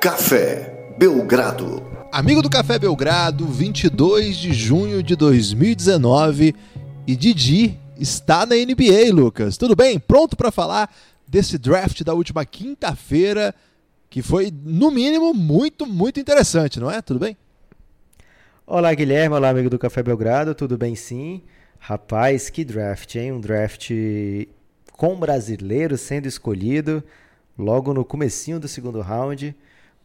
Café Belgrado. Amigo do Café Belgrado, 22 de junho de 2019 e Didi está na NBA, Lucas. Tudo bem? Pronto para falar desse draft da última quinta-feira, que foi, no mínimo, muito, muito interessante, não é? Tudo bem? Olá, Guilherme. Olá, amigo do Café Belgrado. Tudo bem, sim? Rapaz, que draft, hein? Um draft com brasileiro sendo escolhido logo no comecinho do segundo round,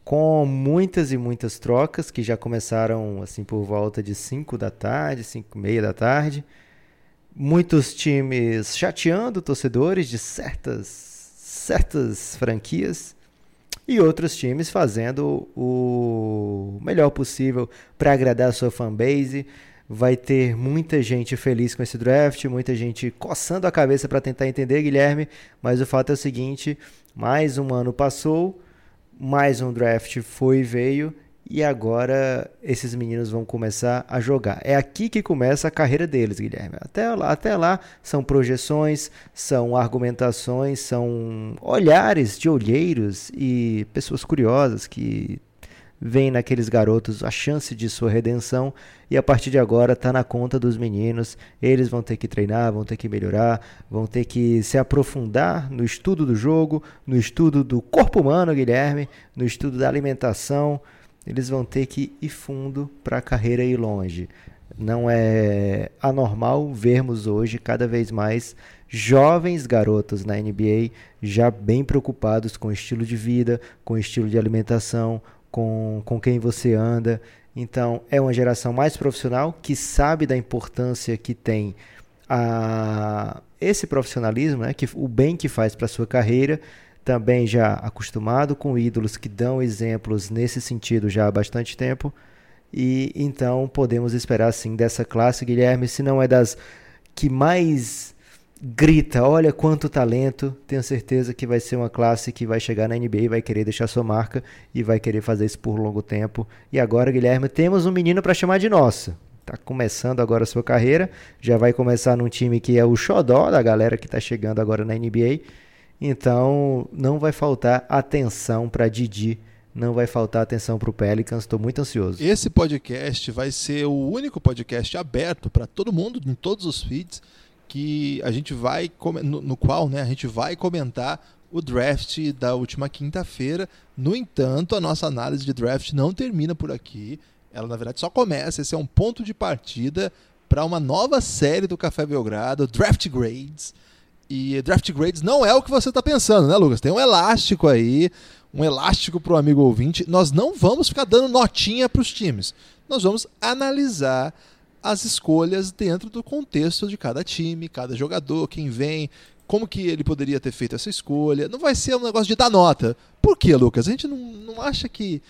com muitas e muitas trocas que já começaram assim por volta de 5 da tarde, 5 e meia da tarde. Muitos times chateando torcedores de certas, certas franquias e outros times fazendo o melhor possível para agradar a sua fanbase. Vai ter muita gente feliz com esse draft, muita gente coçando a cabeça para tentar entender, Guilherme, mas o fato é o seguinte: mais um ano passou, mais um draft foi e veio, e agora esses meninos vão começar a jogar. É aqui que começa a carreira deles, Guilherme. Até lá, até lá são projeções, são argumentações, são olhares de olheiros e pessoas curiosas que vem naqueles garotos a chance de sua redenção e a partir de agora está na conta dos meninos. Eles vão ter que treinar, vão ter que melhorar, vão ter que se aprofundar no estudo do jogo, no estudo do corpo humano, Guilherme, no estudo da alimentação. Eles vão ter que ir fundo para a carreira ir longe. Não é anormal vermos hoje cada vez mais jovens garotos na NBA já bem preocupados com o estilo de vida, com o estilo de alimentação, com, com quem você anda. Então, é uma geração mais profissional que sabe da importância que tem a, esse profissionalismo, né, que, o bem que faz para a sua carreira. Também já acostumado com ídolos que dão exemplos nesse sentido já há bastante tempo. E então podemos esperar sim dessa classe, Guilherme, se não é das que mais grita, olha quanto talento, tenho certeza que vai ser uma classe que vai chegar na NBA, vai querer deixar sua marca e vai querer fazer isso por longo tempo. E agora, Guilherme, temos um menino para chamar de nosso. Tá começando agora a sua carreira, já vai começar num time que é o xodó da galera que está chegando agora na NBA. Então, não vai faltar atenção para Didi, não vai faltar atenção para o Pelicans. Estou muito ansioso. Esse podcast vai ser o único podcast aberto para todo mundo, em todos os feeds que a gente vai no, no qual né, a gente vai comentar o draft da última quinta-feira. No entanto, a nossa análise de draft não termina por aqui. Ela, na verdade, só começa. Esse é um ponto de partida para uma nova série do Café Belgrado, Draft Grades. E Draft Grades não é o que você está pensando, né, Lucas? Tem um elástico aí, um elástico para o amigo ouvinte. Nós não vamos ficar dando notinha para os times. Nós vamos analisar as escolhas dentro do contexto de cada time, cada jogador, quem vem, como que ele poderia ter feito essa escolha. Não vai ser um negócio de dar nota. Por quê, Lucas? A gente não, não acha que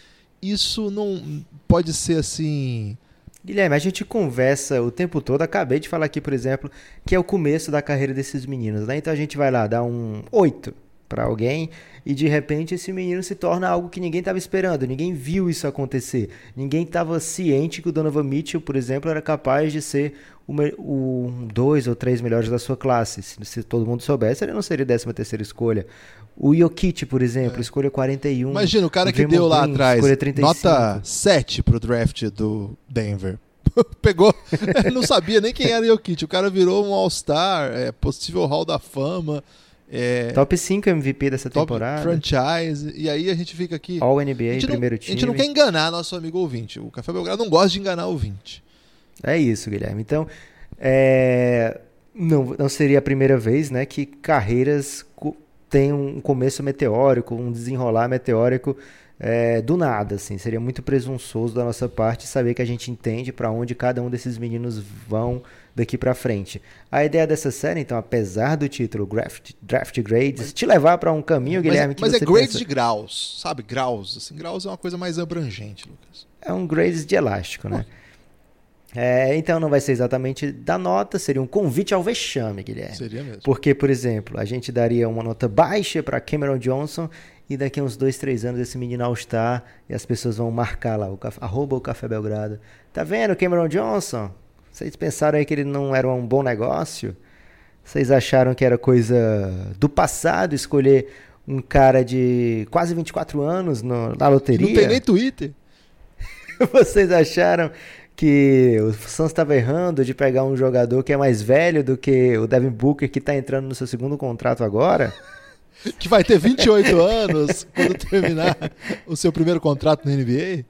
isso não pode ser assim. Guilherme, a gente conversa o tempo todo. Acabei de falar aqui, por exemplo, que é o começo da carreira desses meninos, né? Então a gente vai lá dar um 8 para alguém e de repente esse menino se torna algo que ninguém estava esperando, ninguém viu isso acontecer, ninguém estava ciente que o Donovan Mitchell, por exemplo, era capaz de ser o, o dois ou três melhores da sua classe. Se, se todo mundo soubesse, ele não seria 13 terceira escolha. O Jokic, por exemplo, é. escolha 41. Imagina o cara o que deu lá atrás nota 7 pro draft do Denver. Pegou, não sabia nem quem era o Jokic. O cara virou um All-Star, é, possível Hall da Fama. É, top 5 MVP dessa top temporada. franchise. E aí a gente fica aqui. All NBA, primeiro não, time. A gente não quer enganar nosso amigo ouvinte. O Café Belgrado não gosta de enganar o ouvinte. É isso, Guilherme. Então, é, não, não seria a primeira vez né, que carreiras têm um começo meteórico, um desenrolar meteórico é, do nada. Assim. Seria muito presunçoso da nossa parte saber que a gente entende para onde cada um desses meninos vão daqui para frente. A ideia dessa série, então, apesar do título Draft, Draft Grades, mas, te levar para um caminho, Guilherme, mas, que mas é grades pensa... de graus, sabe? Graus. Assim, graus é uma coisa mais abrangente, Lucas. É um grades de elástico, né? É, então não vai ser exatamente da nota, seria um convite ao vexame, Guilherme. Seria mesmo. Porque, por exemplo, a gente daria uma nota baixa para Cameron Johnson e daqui a uns dois, três anos esse menino All-Star e as pessoas vão marcar lá, o, arroba o Café Belgrado. Tá vendo, Cameron Johnson? Vocês pensaram aí que ele não era um bom negócio? Vocês acharam que era coisa do passado escolher um cara de quase 24 anos no, na loteria. Não tem nem Twitter. Vocês acharam que o Suns estava errando de pegar um jogador que é mais velho do que o Devin Booker que está entrando no seu segundo contrato agora? que vai ter 28 anos quando terminar o seu primeiro contrato na NBA?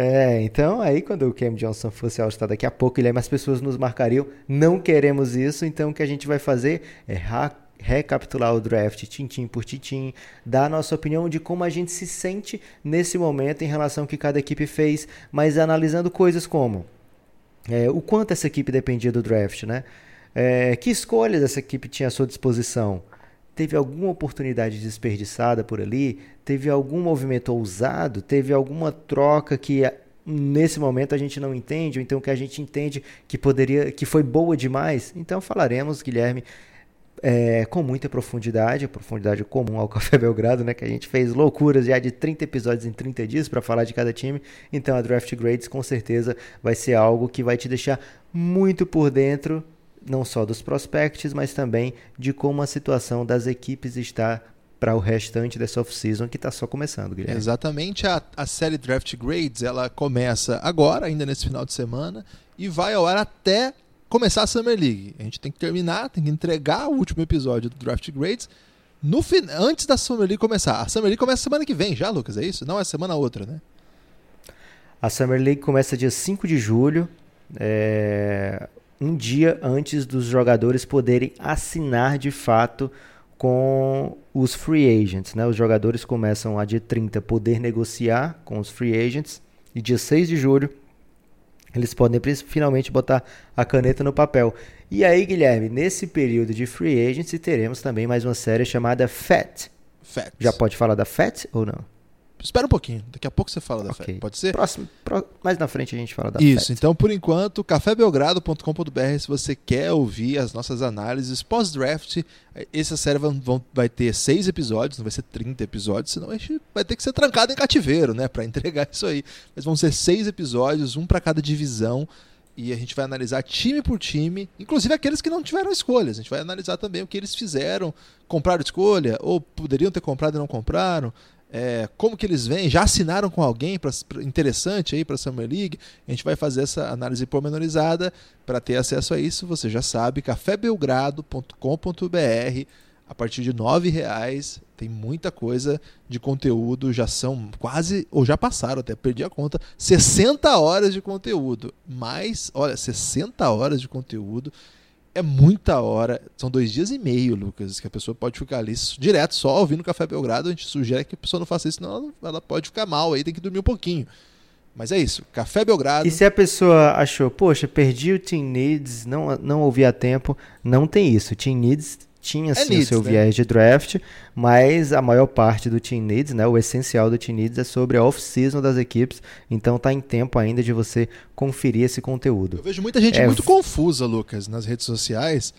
É, então aí quando o Cam Johnson fosse ao daqui a pouco, ele, mais pessoas nos marcariam. Não queremos isso, então o que a gente vai fazer é recapitular o draft tintim por tintim, dar a nossa opinião de como a gente se sente nesse momento em relação ao que cada equipe fez, mas analisando coisas como é, o quanto essa equipe dependia do draft, né? É, que escolhas essa equipe tinha à sua disposição? Teve alguma oportunidade desperdiçada por ali? Teve algum movimento ousado? Teve alguma troca que nesse momento a gente não entende, ou então que a gente entende que poderia, que foi boa demais? Então falaremos, Guilherme, é, com muita profundidade, profundidade comum ao Café Belgrado, né? Que a gente fez loucuras já de 30 episódios em 30 dias para falar de cada time. Então a Draft Grades com certeza vai ser algo que vai te deixar muito por dentro, não só dos prospects, mas também de como a situação das equipes está para o restante dessa off-season que está só começando, Guilherme. Exatamente. A, a série Draft Grades ela começa agora, ainda nesse final de semana, e vai ao ar até começar a Summer League. A gente tem que terminar, tem que entregar o último episódio do Draft Grades no antes da Summer League começar. A Summer League começa semana que vem já, Lucas, é isso? Não, é semana outra, né? A Summer League começa dia 5 de julho, é... um dia antes dos jogadores poderem assinar de fato com os free agents. Né? Os jogadores começam a dia 30 poder negociar com os free agents e dia 6 de julho eles podem finalmente botar a caneta no papel. E aí, Guilherme, nesse período de free agency, teremos também mais uma série chamada FAT. FAT. Já pode falar da FAT ou não? Espera um pouquinho, daqui a pouco você fala da okay. Pode ser? Próximo, mais na frente a gente fala da Isso, então por enquanto, cafébelgrado.com.br se você quer ouvir as nossas análises pós-draft. Essa série vão, vão, vai ter seis episódios, não vai ser 30 episódios, senão a gente vai ter que ser trancado em cativeiro, né, para entregar isso aí. Mas vão ser seis episódios, um para cada divisão. E a gente vai analisar time por time, inclusive aqueles que não tiveram escolhas. A gente vai analisar também o que eles fizeram, compraram escolha, ou poderiam ter comprado e não compraram é, como que eles vêm, já assinaram com alguém pra, pra interessante aí para a Summer League. A gente vai fazer essa análise pormenorizada para ter acesso a isso. Você já sabe, cafébelgrado.com.br a partir de R$ reais tem muita coisa de conteúdo, já são quase, ou já passaram até, perdi a conta, 60 horas de conteúdo. Mais, olha, 60 horas de conteúdo é muita hora. São dois dias e meio, Lucas, que a pessoa pode ficar ali direto só ouvindo Café Belgrado. A gente sugere que a pessoa não faça isso, senão ela, pode ficar mal aí, tem que dormir um pouquinho. Mas é isso, Café Belgrado. E se a pessoa achou, poxa, perdi o Team Needs, não, não ouvi a tempo, não tem isso. Team Needs tinha sim é needs, o seu né? viés de draft, mas a maior parte do Team Needs, né, o essencial do Team Needs é sobre a off-season das equipes, então tá em tempo ainda de você conferir esse conteúdo. Eu vejo muita gente é... muito confusa, Lucas, nas redes sociais.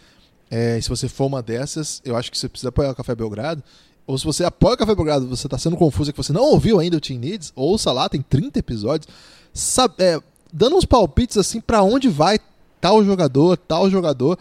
É, se você for uma dessas, eu acho que você precisa apoiar o Café Belgrado. Ou se você apoia o Café Belgrado, você está sendo confuso que você não ouviu ainda o Team Needs, ouça lá, tem 30 episódios, sabe, é, dando uns palpites assim para onde vai tal jogador, tal jogador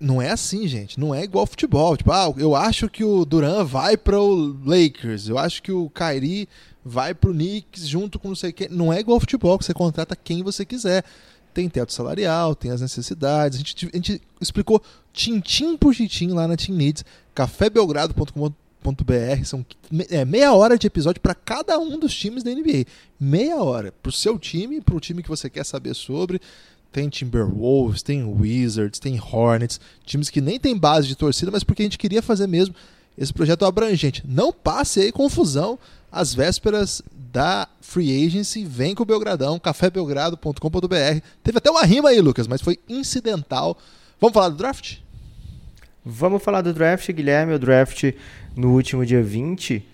não é assim, gente. Não é igual futebol. Tipo, ah, eu acho que o Duran vai para o Lakers. Eu acho que o Kyrie vai para o Knicks junto com não sei quem. Não é igual futebol, que você contrata quem você quiser. Tem teto salarial, tem as necessidades. A gente, a gente explicou tintim por tintim lá na Team Needs. cafébelgrado.com.br são é, meia hora de episódio para cada um dos times da NBA. Meia hora. Para o seu time, para o time que você quer saber sobre tem Timberwolves, tem Wizards, tem Hornets, times que nem tem base de torcida, mas porque a gente queria fazer mesmo esse projeto abrangente. Não passe aí confusão às vésperas da Free Agency, vem com o Belgradão, cafébelgrado.com.br. Teve até uma rima aí, Lucas, mas foi incidental. Vamos falar do draft? Vamos falar do draft, Guilherme. O draft no último dia 20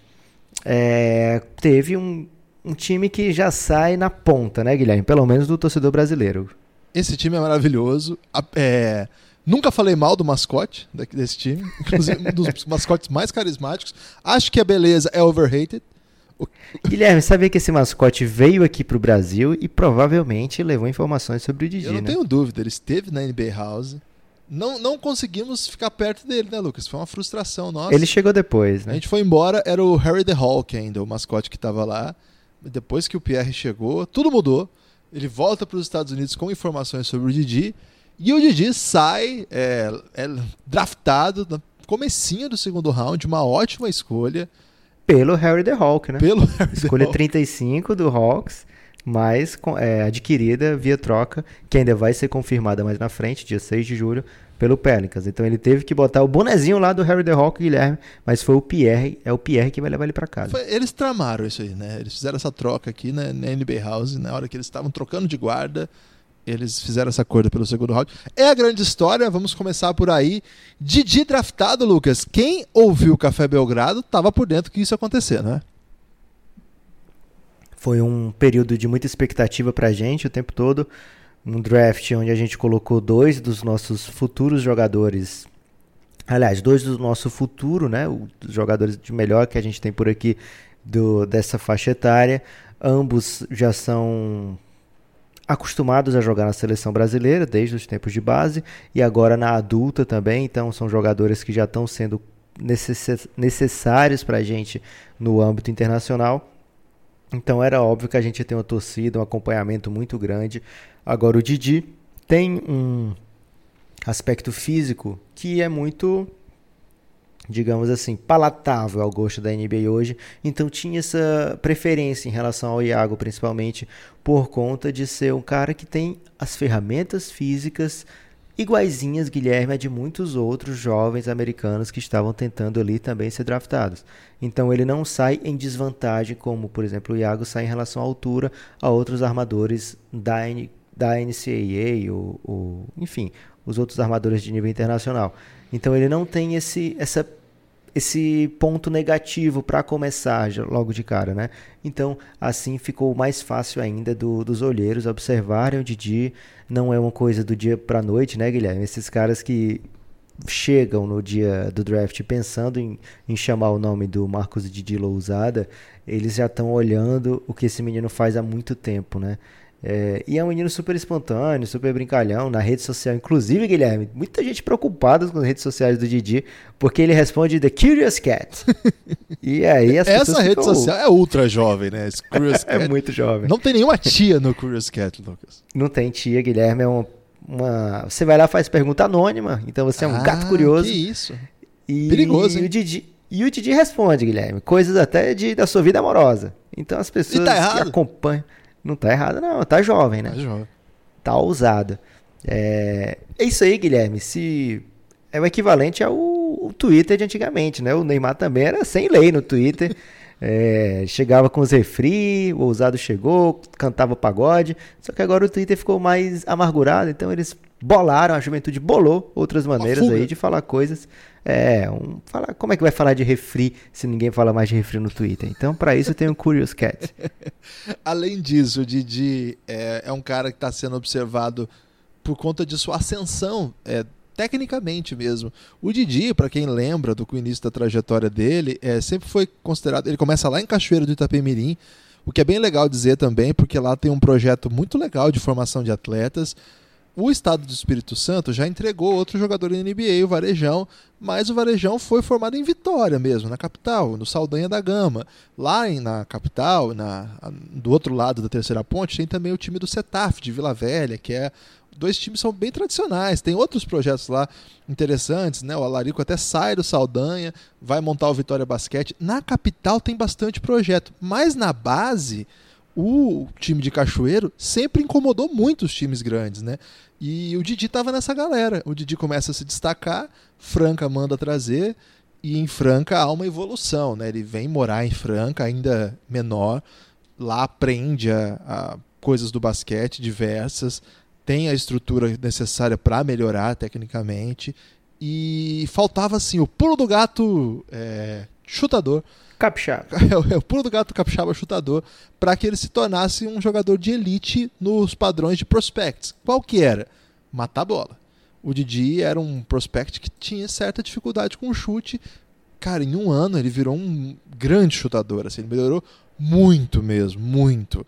é, teve um, um time que já sai na ponta, né, Guilherme? Pelo menos do torcedor brasileiro. Esse time é maravilhoso. É, nunca falei mal do mascote desse time. Inclusive, um dos mascotes mais carismáticos. Acho que a beleza é overrated. Guilherme, sabia que esse mascote veio aqui para o Brasil e provavelmente levou informações sobre o Didi, Eu não né? tenho dúvida, ele esteve na NBA House, não, não conseguimos ficar perto dele, né, Lucas? Foi uma frustração nossa. Ele chegou depois, né? A gente foi embora, era o Harry the Hulk ainda, o mascote que estava lá. Depois que o Pierre chegou, tudo mudou. Ele volta para os Estados Unidos com informações sobre o Didi. E o Didi sai é, é draftado no comecinho do segundo round, uma ótima escolha. Pelo Harry the Hulk, né? Pelo Harry Escolha the Hulk. 35 do Hawks, mas é, adquirida via troca, que ainda vai ser confirmada mais na frente, dia 6 de julho, pelo Pelicans. Então ele teve que botar o bonezinho lá do Harry the Hulk, Guilherme, mas foi o Pierre, é o Pierre que vai levar ele para casa. Foi- eles tramaram isso aí, né? Eles fizeram essa troca aqui na, na NBA House, na hora que eles estavam trocando de guarda, eles fizeram essa corda pelo segundo round. É a grande história, vamos começar por aí. Didi draftado, Lucas. Quem ouviu o Café Belgrado estava por dentro que isso ia acontecer, né? Foi um período de muita expectativa pra gente o tempo todo. Um draft onde a gente colocou dois dos nossos futuros jogadores. Aliás, dois do nosso futuro, né? Os jogadores de melhor que a gente tem por aqui do, dessa faixa etária. Ambos já são acostumados a jogar na seleção brasileira desde os tempos de base e agora na adulta também. Então são jogadores que já estão sendo necess- necessários para a gente no âmbito internacional. Então era óbvio que a gente ia ter uma torcida, um acompanhamento muito grande. Agora o Didi tem um aspecto físico que é muito, digamos assim, palatável ao gosto da NBA hoje. Então tinha essa preferência em relação ao Iago, principalmente por conta de ser um cara que tem as ferramentas físicas iguaizinhas, Guilherme, a de muitos outros jovens americanos que estavam tentando ali também ser draftados. Então ele não sai em desvantagem, como por exemplo o Iago sai em relação à altura a outros armadores da, da NCAA, ou, ou, enfim, os outros armadores de nível internacional. Então ele não tem esse, essa, esse ponto negativo para começar logo de cara, né? Então assim ficou mais fácil ainda do, dos olheiros observarem o Didi. Não é uma coisa do dia para noite, né, Guilherme? Esses caras que chegam no dia do draft pensando em, em chamar o nome do Marcos Didi Lousada, eles já estão olhando o que esse menino faz há muito tempo, né? É, e é um menino super espontâneo, super brincalhão na rede social. Inclusive, Guilherme, muita gente preocupada com as redes sociais do Didi, porque ele responde The Curious Cat. e aí as Essa rede social é ultra jovem, né? Esse Curious é Cat. muito jovem. Não tem nenhuma tia no Curious Cat, Lucas. Não tem tia, Guilherme, é uma, uma- Você vai lá faz pergunta anônima, então você é um Ah, gato curioso. Que isso. E, Perigoso, hein? E o, Didi, e o Didi responde, Guilherme, coisas até de, da sua vida amorosa. Então as pessoas tá que acompanham. Não tá errado, não, tá jovem, né? Tá jovem. Tá ousado. É, é isso aí, Guilherme. Se é o equivalente ao o Twitter de antigamente, né? O Neymar também era sem lei no Twitter. É, chegava com os refri, o ousado chegou, cantava pagode. Só que agora o Twitter ficou mais amargurado, então eles bolaram, a juventude bolou outras maneiras aí de falar coisas. É, um, falar, como é que vai falar de refri se ninguém fala mais de refri no Twitter? Então, para isso tem o Curious Cat. Além disso, o Didi é, é um cara que está sendo observado por conta de sua ascensão, é, tecnicamente mesmo. O Didi, para quem lembra do início da trajetória dele, é, sempre foi considerado. Ele começa lá em Cachoeiro do Itapemirim, o que é bem legal dizer também, porque lá tem um projeto muito legal de formação de atletas. O estado do Espírito Santo já entregou outro jogador na NBA, o Varejão, mas o Varejão foi formado em Vitória mesmo, na capital, no Saldanha da Gama. Lá em- na capital, na, do outro lado da terceira ponte, tem também o time do Setaf, de Vila Velha, que é. Dois times são bem tradicionais, tem outros projetos lá interessantes, né? O Alarico até sai do Saldanha, vai montar o Vitória Basquete. Na capital tem bastante projeto, mas na base o time de Cachoeiro sempre incomodou muito os times grandes, né? E o Didi tava nessa galera. O Didi começa a se destacar, Franca manda trazer, e em Franca há uma evolução, né? Ele vem morar em Franca, ainda menor, lá aprende a, a coisas do basquete diversas, tem a estrutura necessária para melhorar tecnicamente, e faltava assim o pulo do gato é, chutador Capixaba. é o- é o pulo do gato capixaba chutador para que ele se tornasse um jogador de elite nos padrões de prospects. Qual que era? Matar bola. O Didi era um prospect que tinha certa dificuldade com o chute. Cara, em um ano ele virou um grande chutador. Assim, ele melhorou muito mesmo, muito.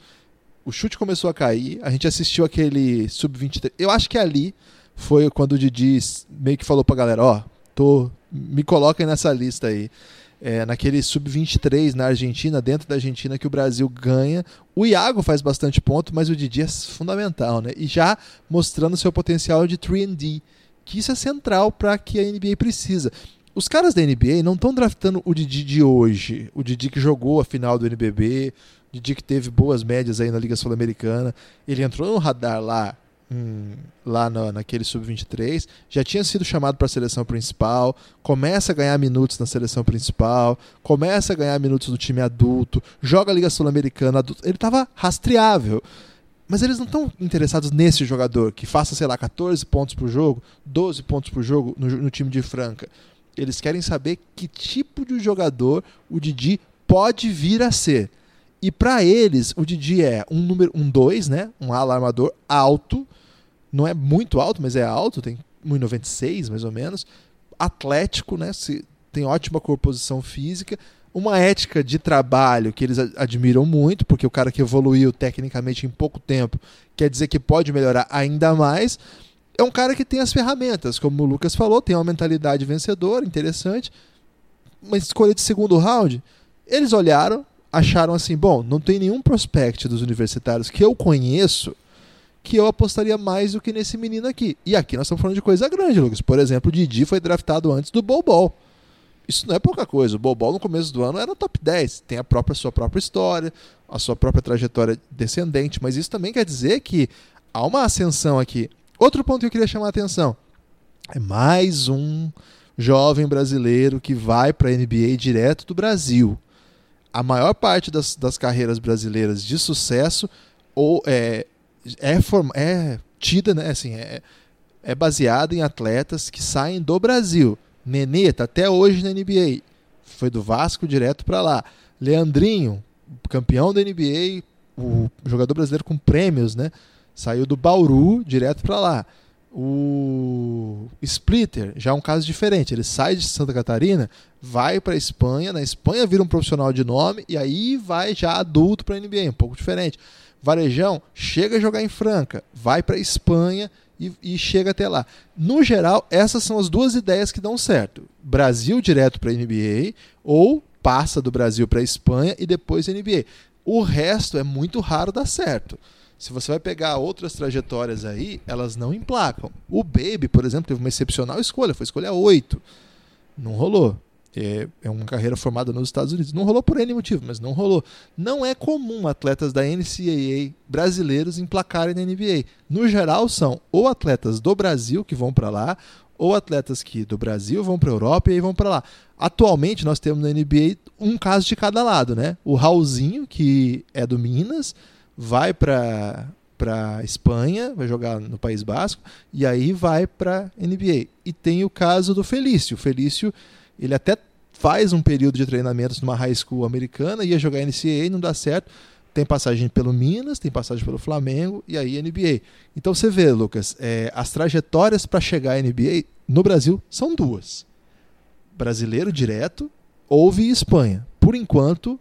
O chute começou a cair. A gente assistiu aquele sub-23. Eu acho que ali foi quando o Didi meio que falou pra galera, ó, tô, me coloquem nessa lista aí. É, naquele sub-23 na Argentina, dentro da Argentina, que o Brasil ganha. O Iago faz bastante ponto, mas o Didi é fundamental, né? E já mostrando seu potencial de 3D, que isso é central para que a NBA precisa. Os caras da NBA não estão draftando o Didi de hoje, o Didi que jogou a final do NBB, o Didi que teve boas médias aí na Liga Sul-Americana. Ele entrou no radar lá Hum, lá naquele sub-23, já tinha sido chamado para a seleção principal, começa a ganhar minutos na seleção principal, começa a ganhar minutos no time adulto, joga a Liga Sul-Americana. Ele estava rastreável. Mas eles não estão interessados nesse jogador que faça, sei lá, 14 pontos por jogo, 12 pontos por jogo no, no time de Franca. Eles querem saber que tipo de jogador o Didi pode vir a ser. E para eles, o Didi é um número um 2, né? Um alarmador alto, não é muito alto, mas é alto, tem 1,96 mais ou menos. Atlético, né? Se, tem ótima composição física. Uma ética de trabalho que eles admiram muito, porque o cara que evoluiu tecnicamente em pouco tempo quer dizer que pode melhorar ainda mais. É um cara que tem as ferramentas, como o Lucas falou, tem uma mentalidade vencedora, interessante. Uma escolha de segundo round. Eles olharam, acharam assim: bom, não tem nenhum prospect dos universitários que eu conheço que eu apostaria mais do que nesse menino aqui. E aqui nós estamos falando de coisa grande, Lucas. Por exemplo, o Didi foi draftado antes do Bobol. Isso não é pouca coisa. O Bobol no começo do ano era top 10. Tem a própria sua própria história, a sua própria trajetória descendente, mas isso também quer dizer que há uma ascensão aqui. Outro ponto que eu queria chamar a atenção é mais um jovem brasileiro que vai para a NBA direto do Brasil. A maior parte das, das carreiras brasileiras de sucesso ou é, é, form, é tida, né? Assim, é, é baseada em atletas que saem do Brasil. Nenê tá até hoje na NBA. Foi do Vasco direto para lá. Leandrinho, campeão da NBA, o jogador brasileiro com prêmios, né? Saiu do Bauru direto para lá. O Splitter já é um caso diferente. Ele sai de Santa Catarina, vai para Espanha, na Espanha vira um profissional de nome e aí vai já adulto para a NBA, um pouco diferente. Varejão chega a jogar em Franca, vai para Espanha e, e, chega até lá. No geral, essas são as duas ideias que dão certo: Brasil direto para NBA ou passa do Brasil para Espanha e depois NBA. O resto é muito raro dar certo. Se você vai pegar outras trajetórias aí, elas não emplacam. O Baby, por exemplo, teve uma excepcional escolha, foi escolha 8. Não rolou. É, é uma carreira formada nos Estados Unidos. Não rolou por N motivo, mas não rolou. Não é comum atletas da NCAA brasileiros emplacarem na NBA. No geral, são ou atletas do Brasil que vão para lá, ou atletas que do Brasil vão para a Europa e aí vão para lá. Atualmente, nós temos na NBA um caso de cada lado, né? O Raulzinho, que é do Minas, vai para para Espanha, vai jogar no País Basco e aí vai para NBA. E tem o caso do Felício. O Felício ele até faz um período de treinamentos numa high school americana, ia jogar NCAA, não dá certo. Tem passagem pelo Minas, tem passagem pelo Flamengo e aí NBA. Então você vê, Lucas, é, as trajetórias para chegar à NBA no Brasil são duas: brasileiro direto ou via Espanha. Por enquanto,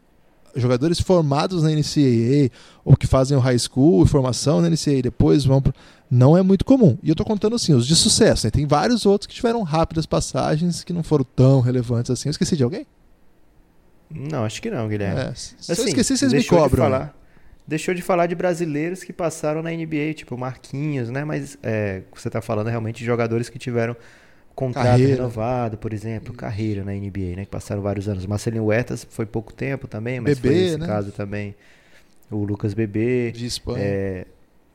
jogadores formados na NCAA ou que fazem o high school, formação na NCAA, depois vão para não é muito comum. E eu estou contando assim, os de sucesso. Né? Tem vários outros que tiveram rápidas passagens que não foram tão relevantes assim. Eu esqueci de alguém? Não, acho que não, Guilherme. É, se assim, eu esqueci, vocês me cobram. De falar, deixou de falar de brasileiros que passaram na NBA, tipo Marquinhos, né? Mas é, você está falando realmente de jogadores que tiveram contrato carreira. renovado, por exemplo, carreira na NBA, né? Que passaram vários anos. Marcelinho Huertas foi pouco tempo também, mas Bebê, foi esse né? caso também. O Lucas Bebê. De Espanha. É,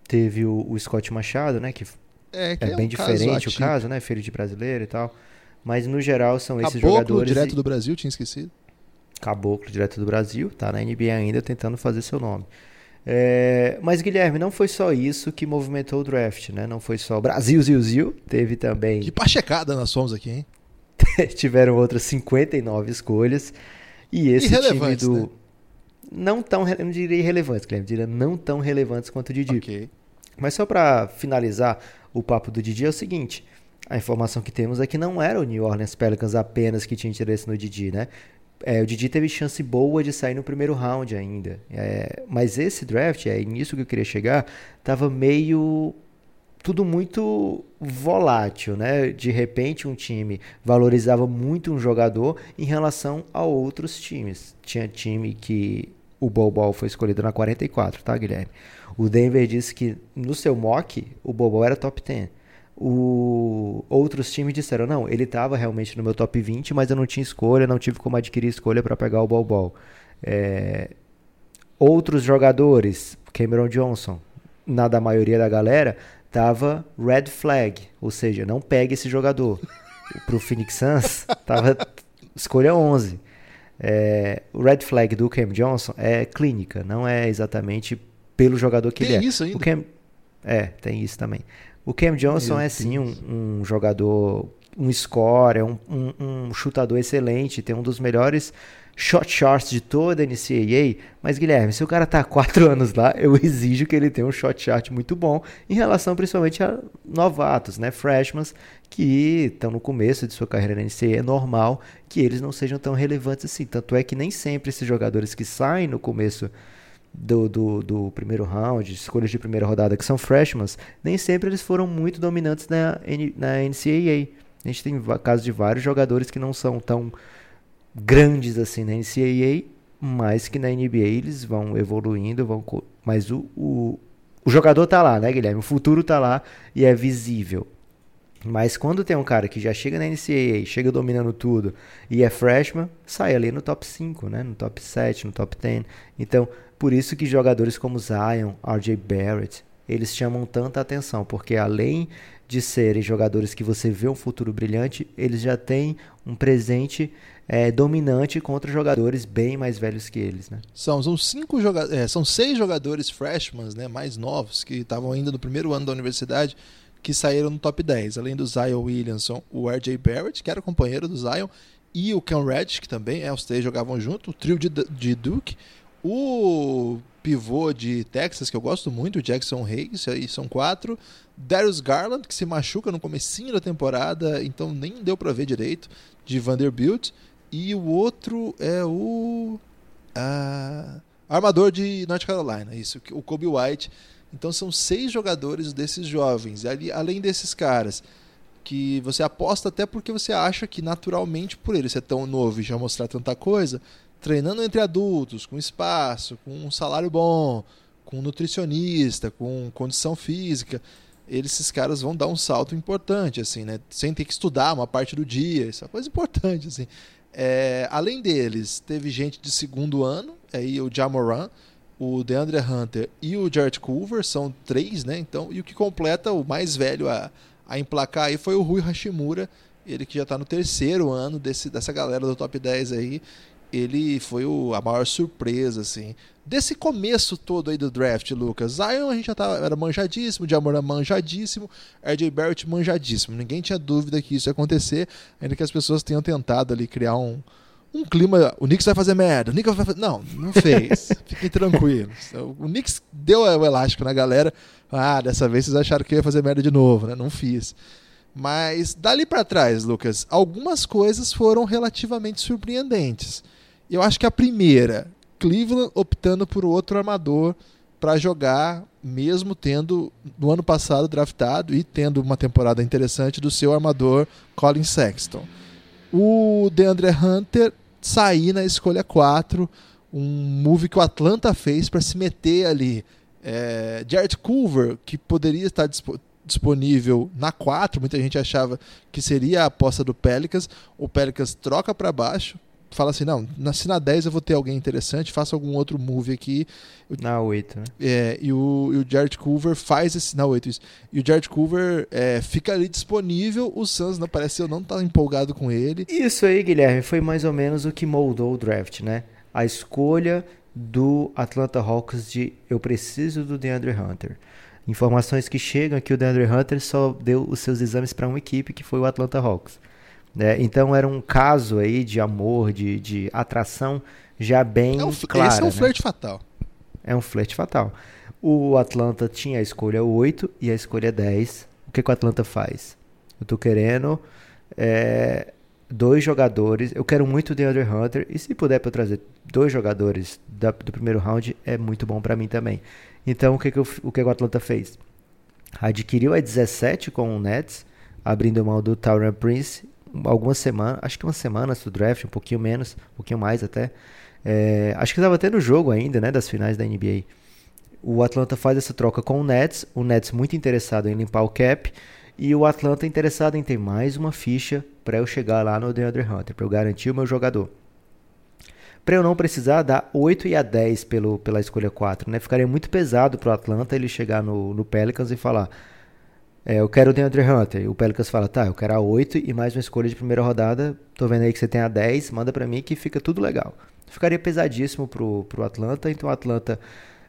Teve o, o Scott Machado, né? Que é, que é, é bem um diferente o caso, né? Filho de brasileiro e tal. Mas no geral são esses Caboclo, jogadores. direto e... do Brasil, tinha esquecido. Caboclo, direto do Brasil, tá na NBA ainda tentando fazer seu nome. É, mas Guilherme, não foi só isso que movimentou o draft, né? Não foi só Brasil, Zil, Zil, teve também. Que pachecada nós somos aqui, hein? Tiveram outras 59 escolhas. E esse time do. Né? Não tão, não diria irrelevantes, Guilherme, diria não tão relevantes quanto o Didi. Okay. Mas só para finalizar o papo do Didi é o seguinte, a informação que temos é que não era o New Orleans Pelicans apenas que tinha interesse no Didi, né? É, o Didi teve chance boa de sair no primeiro round ainda. É, mas esse draft, é nisso que eu queria chegar, tava meio tudo muito volátil, né? De repente um time valorizava muito um jogador em relação a outros times. Tinha time que o Bobol foi escolhido na 44, tá, Guilherme? O Denver disse que no seu mock o Bobol era top 10. O... Outros times disseram, não, ele estava realmente no meu top 20, mas eu não tinha escolha, não tive como adquirir escolha para pegar o Bobol. É... Outros jogadores, Cameron Johnson, na da maioria da galera, tava red flag, ou seja, não pegue esse jogador. Pro Phoenix Suns, tava escolha 11. É, o red flag do Cam Johnson é clínica, não é exatamente pelo jogador que tem ele é. isso ainda? O Cam, é, tem isso também. O Cam Johnson Meu é sim um, um, jogador, um score, um, um, um chutador excelente, tem um dos melhores shot shots de toda a NCAA, mas Guilherme, se o cara tá há quatro anos lá, eu exijo que ele tenha um shot shot muito bom em relação principalmente a novatos, né, freshmen que estão no começo de sua carreira na NCAA, é normal que eles não sejam tão relevantes assim, tanto é que nem sempre esses jogadores que saem no começo do, do, do, primeiro round, escolhas de primeira rodada, que são freshmen, nem sempre eles foram muito dominantes na, na NCAA. A gente tem casos de vários jogadores que não são tão grandes assim na NCAA, mas que na NBA eles vão evoluindo, vão mas o, o, o jogador tá lá, né, Guilherme? O futuro tá lá e é visível. Mas quando tem um cara que já chega na NCAA, chega dominando tudo e é freshman, sai ali no top 5, né? no top 7, no top 10. Então, por isso que jogadores como Zion, RJ Barrett, eles chamam tanta atenção, porque além de serem jogadores que você vê um futuro brilhante, eles já têm um presente é, dominante contra jogadores bem mais velhos que eles, né? São, são cinco é, são seis jogadores freshmen, né, mais novos, que estavam ainda no primeiro ano da universidade, que saíram no top 10. Além do Zion Williamson, o R.J. Barrett, que era companheiro do Zion, e o Ken Reddish, que também é, os três jogavam junto, o trio de, de Duke, o pivô de Texas, que eu gosto muito, Jackson Hayes, aí são quatro. Darius Garland, que se machuca no comecinho da temporada, então nem deu para ver direito, de Vanderbilt. E o outro é o. Uh, armador de North Carolina, isso, o Kobe White. Então são seis jogadores desses jovens. Ali, além desses caras, que você aposta até porque você acha que naturalmente, por ele ser tão novo e já mostrar tanta coisa, treinando entre adultos, com espaço, com um salário bom, com um nutricionista, com condição física, eles, esses caras vão dar um salto importante, assim, né? Sem ter que estudar uma parte do dia, isso é uma coisa importante, assim. É, além deles, teve gente de segundo ano, aí o Jamoran, o DeAndre Hunter e o Jared Culver, são três, né? Então, e o que completa o mais velho a, a emplacar aí foi o Rui Hashimura, ele que já está no terceiro ano desse, dessa galera do top 10 aí. Ele foi o, a maior surpresa, assim. Desse começo todo aí do draft, Lucas. Zion a gente já tava, era manjadíssimo, Jamoran manjadíssimo, RJ Barrett manjadíssimo. Ninguém tinha dúvida que isso ia acontecer, ainda que as pessoas tenham tentado ali criar um, um clima. O Knicks vai fazer merda, o Knicks vai fazer. Não, não fez. Fiquem tranquilos. O Knicks deu o elástico na galera. Ah, dessa vez vocês acharam que eu ia fazer merda de novo, né? Não fiz. Mas dali para trás, Lucas, algumas coisas foram relativamente surpreendentes. Eu acho que a primeira, Cleveland optando por outro armador para jogar, mesmo tendo no ano passado draftado e tendo uma temporada interessante do seu armador Colin Sexton. O DeAndre Hunter sair na escolha 4, um move que o Atlanta fez para se meter ali. É, Jared Culver, que poderia estar disponível na 4, muita gente achava que seria a aposta do Pelicans. O Pelicans troca para baixo, fala assim, não, se na 10 eu vou ter alguém interessante, faça algum outro move aqui. Na 8, né? É, e o, e o Jared Culver faz esse. Na 8, isso. E o Jared Culver é, fica ali disponível, o Suns não parece eu não tá empolgado com ele. Isso aí, Guilherme, foi mais ou menos o que moldou o draft, né? A escolha do Atlanta Hawks de eu preciso do DeAndre Hunter. Informações que chegam é que o DeAndre Hunter só deu os seus exames para uma equipe que foi o Atlanta Hawks. Né? Então era um caso aí de amor, de, de atração já bem é um, clara. Esse é um né? flerte fatal. É um flerte fatal. O Atlanta tinha a escolha 8 e a escolha 10. O que, que o Atlanta faz? Eu tô querendo é, dois jogadores. Eu quero muito o DeAndre Hunter. E se puder para trazer dois jogadores da, do primeiro round, é muito bom para mim também. Então o que, que, eu, o que, que o Atlanta fez? adquiriu a 17 com o Nets, abrindo mão do Tauran Prince algumas semanas, acho que umas semanas do draft, um pouquinho menos, um pouquinho mais até. É, acho que estava tendo jogo ainda, né, das finais da NBA. O Atlanta faz essa troca com o Nets, o Nets muito interessado em limpar o cap e o Atlanta interessado em ter mais uma ficha para eu chegar lá no DeAndre Hunter, para eu garantir o meu jogador. Para eu não precisar dar 8 e a 10 pelo, pela escolha 4, né? Ficaria muito pesado para o Atlanta ele chegar no, no Pelicans e falar: é, Eu quero o DeAndre Hunter. E o Pelicans fala: Tá, eu quero a 8 e mais uma escolha de primeira rodada. Tô vendo aí que você tem a 10, manda para mim que fica tudo legal. Ficaria pesadíssimo pro, pro Atlanta. Então o Atlanta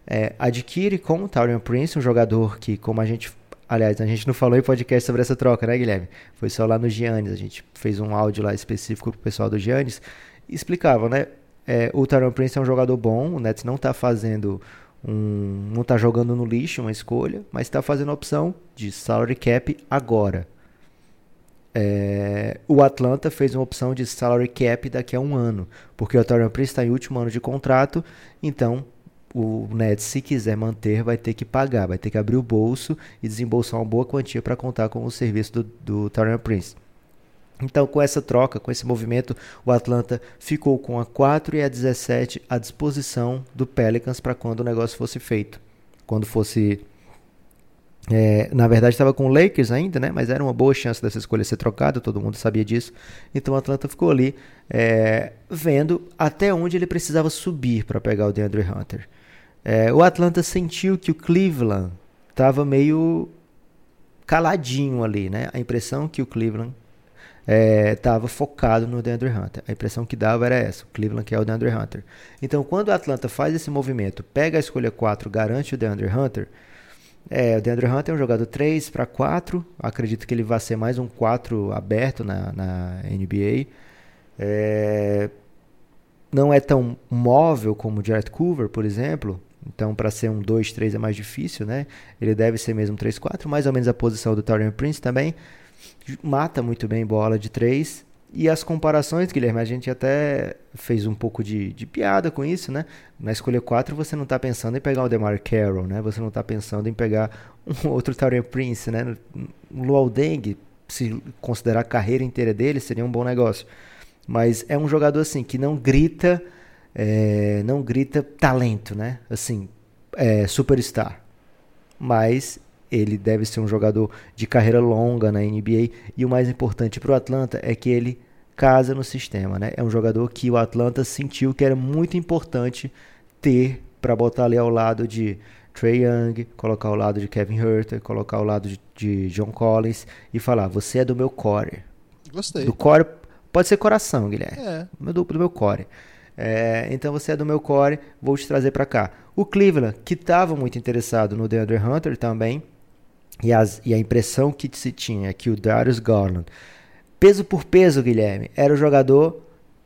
é, adquire com o Taurian Prince, um jogador que, como a gente Aliás, a gente não falou em podcast sobre essa troca, né, Guilherme? Foi só lá no Giannis. A gente fez um áudio lá específico pro pessoal do Giannis. Explicava, né? É, o Tyron Prince é um jogador bom. O Nets não está fazendo um. não tá jogando no lixo uma escolha, mas está fazendo a opção de salary cap agora. É, o Atlanta fez uma opção de salary cap daqui a um ano, porque o Tyron Prince está em último ano de contrato, então o Nets, se quiser manter, vai ter que pagar, vai ter que abrir o bolso e desembolsar uma boa quantia para contar com o serviço do, do Taurean Prince. Então, com essa troca, com esse movimento, o Atlanta ficou com a 4 e a 17 à disposição do Pelicans para quando o negócio fosse feito. Quando fosse. É, na verdade, estava com o Lakers ainda, né? mas era uma boa chance dessa escolha ser trocada, todo mundo sabia disso. Então, o Atlanta ficou ali é, vendo até onde ele precisava subir para pegar o DeAndre Hunter. É, o Atlanta sentiu que o Cleveland estava meio caladinho ali, né? A impressão que o Cleveland estava é, focado no DeAndre Hunter. A impressão que dava era essa, o Cleveland que é o DeAndre Hunter. Então, quando o Atlanta faz esse movimento, pega a escolha 4, garante o DeAndre Hunter, é, o DeAndre Hunter é um jogador 3 para 4, acredito que ele vai ser mais um 4 aberto na, na NBA. É, não é tão móvel como o Jared Coover, por exemplo, então, para ser um 2-3 é mais difícil, né? Ele deve ser mesmo 3-4, mais ou menos a posição do Torian Prince também. Mata muito bem bola de 3. E as comparações, Guilherme, a gente até fez um pouco de, de piada com isso, né? Na escolha 4 você não está pensando em pegar o DeMar Carroll, né? Você não está pensando em pegar um outro Torian Prince, né? O Luol Deng, se considerar a carreira inteira dele, seria um bom negócio. Mas é um jogador assim que não grita é, não grita talento, né? Assim, é, superstar. Mas ele deve ser um jogador de carreira longa na NBA. E o mais importante para o Atlanta é que ele casa no sistema, né? É um jogador que o Atlanta sentiu que era muito importante ter para botar ali ao lado de Trey Young, colocar ao lado de Kevin Herter, colocar ao lado de, de John Collins e falar: você é do meu core. Gostei. Do core pode ser coração, Guilherme. É. Do, do meu core. É, então você é do meu core, vou te trazer para cá. O Cleveland, que estava muito interessado no DeAndre Hunter também, e, as, e, a impressão que se tinha é que o Darius Garland, peso por peso, Guilherme, era o jogador,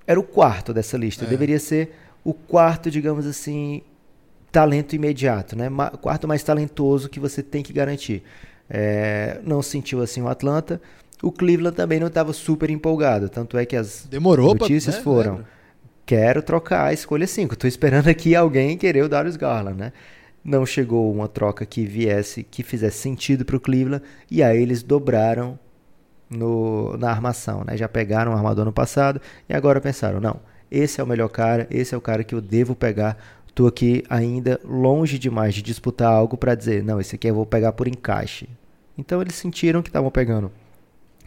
era o quarto dessa lista. É. Deveria ser o quarto, digamos assim, talento imediato, né? O quarto mais talentoso que você tem que garantir. É, não sentiu assim o Atlanta. O Cleveland também não estava super empolgado, tanto é que as Demorou notícias pra, né? foram. Lembra? quero trocar a escolha 5. Estou esperando aqui alguém querer o Darius Garland, né? Não chegou uma troca que viesse, que fizesse sentido para o Cleveland, e aí eles dobraram no, na armação, né? Já pegaram o armador no passado e agora pensaram, não, esse é o melhor cara, esse é o cara que eu devo pegar. Estou aqui ainda longe demais de disputar algo para dizer, não, esse aqui eu vou pegar por encaixe. Então eles sentiram que estavam pegando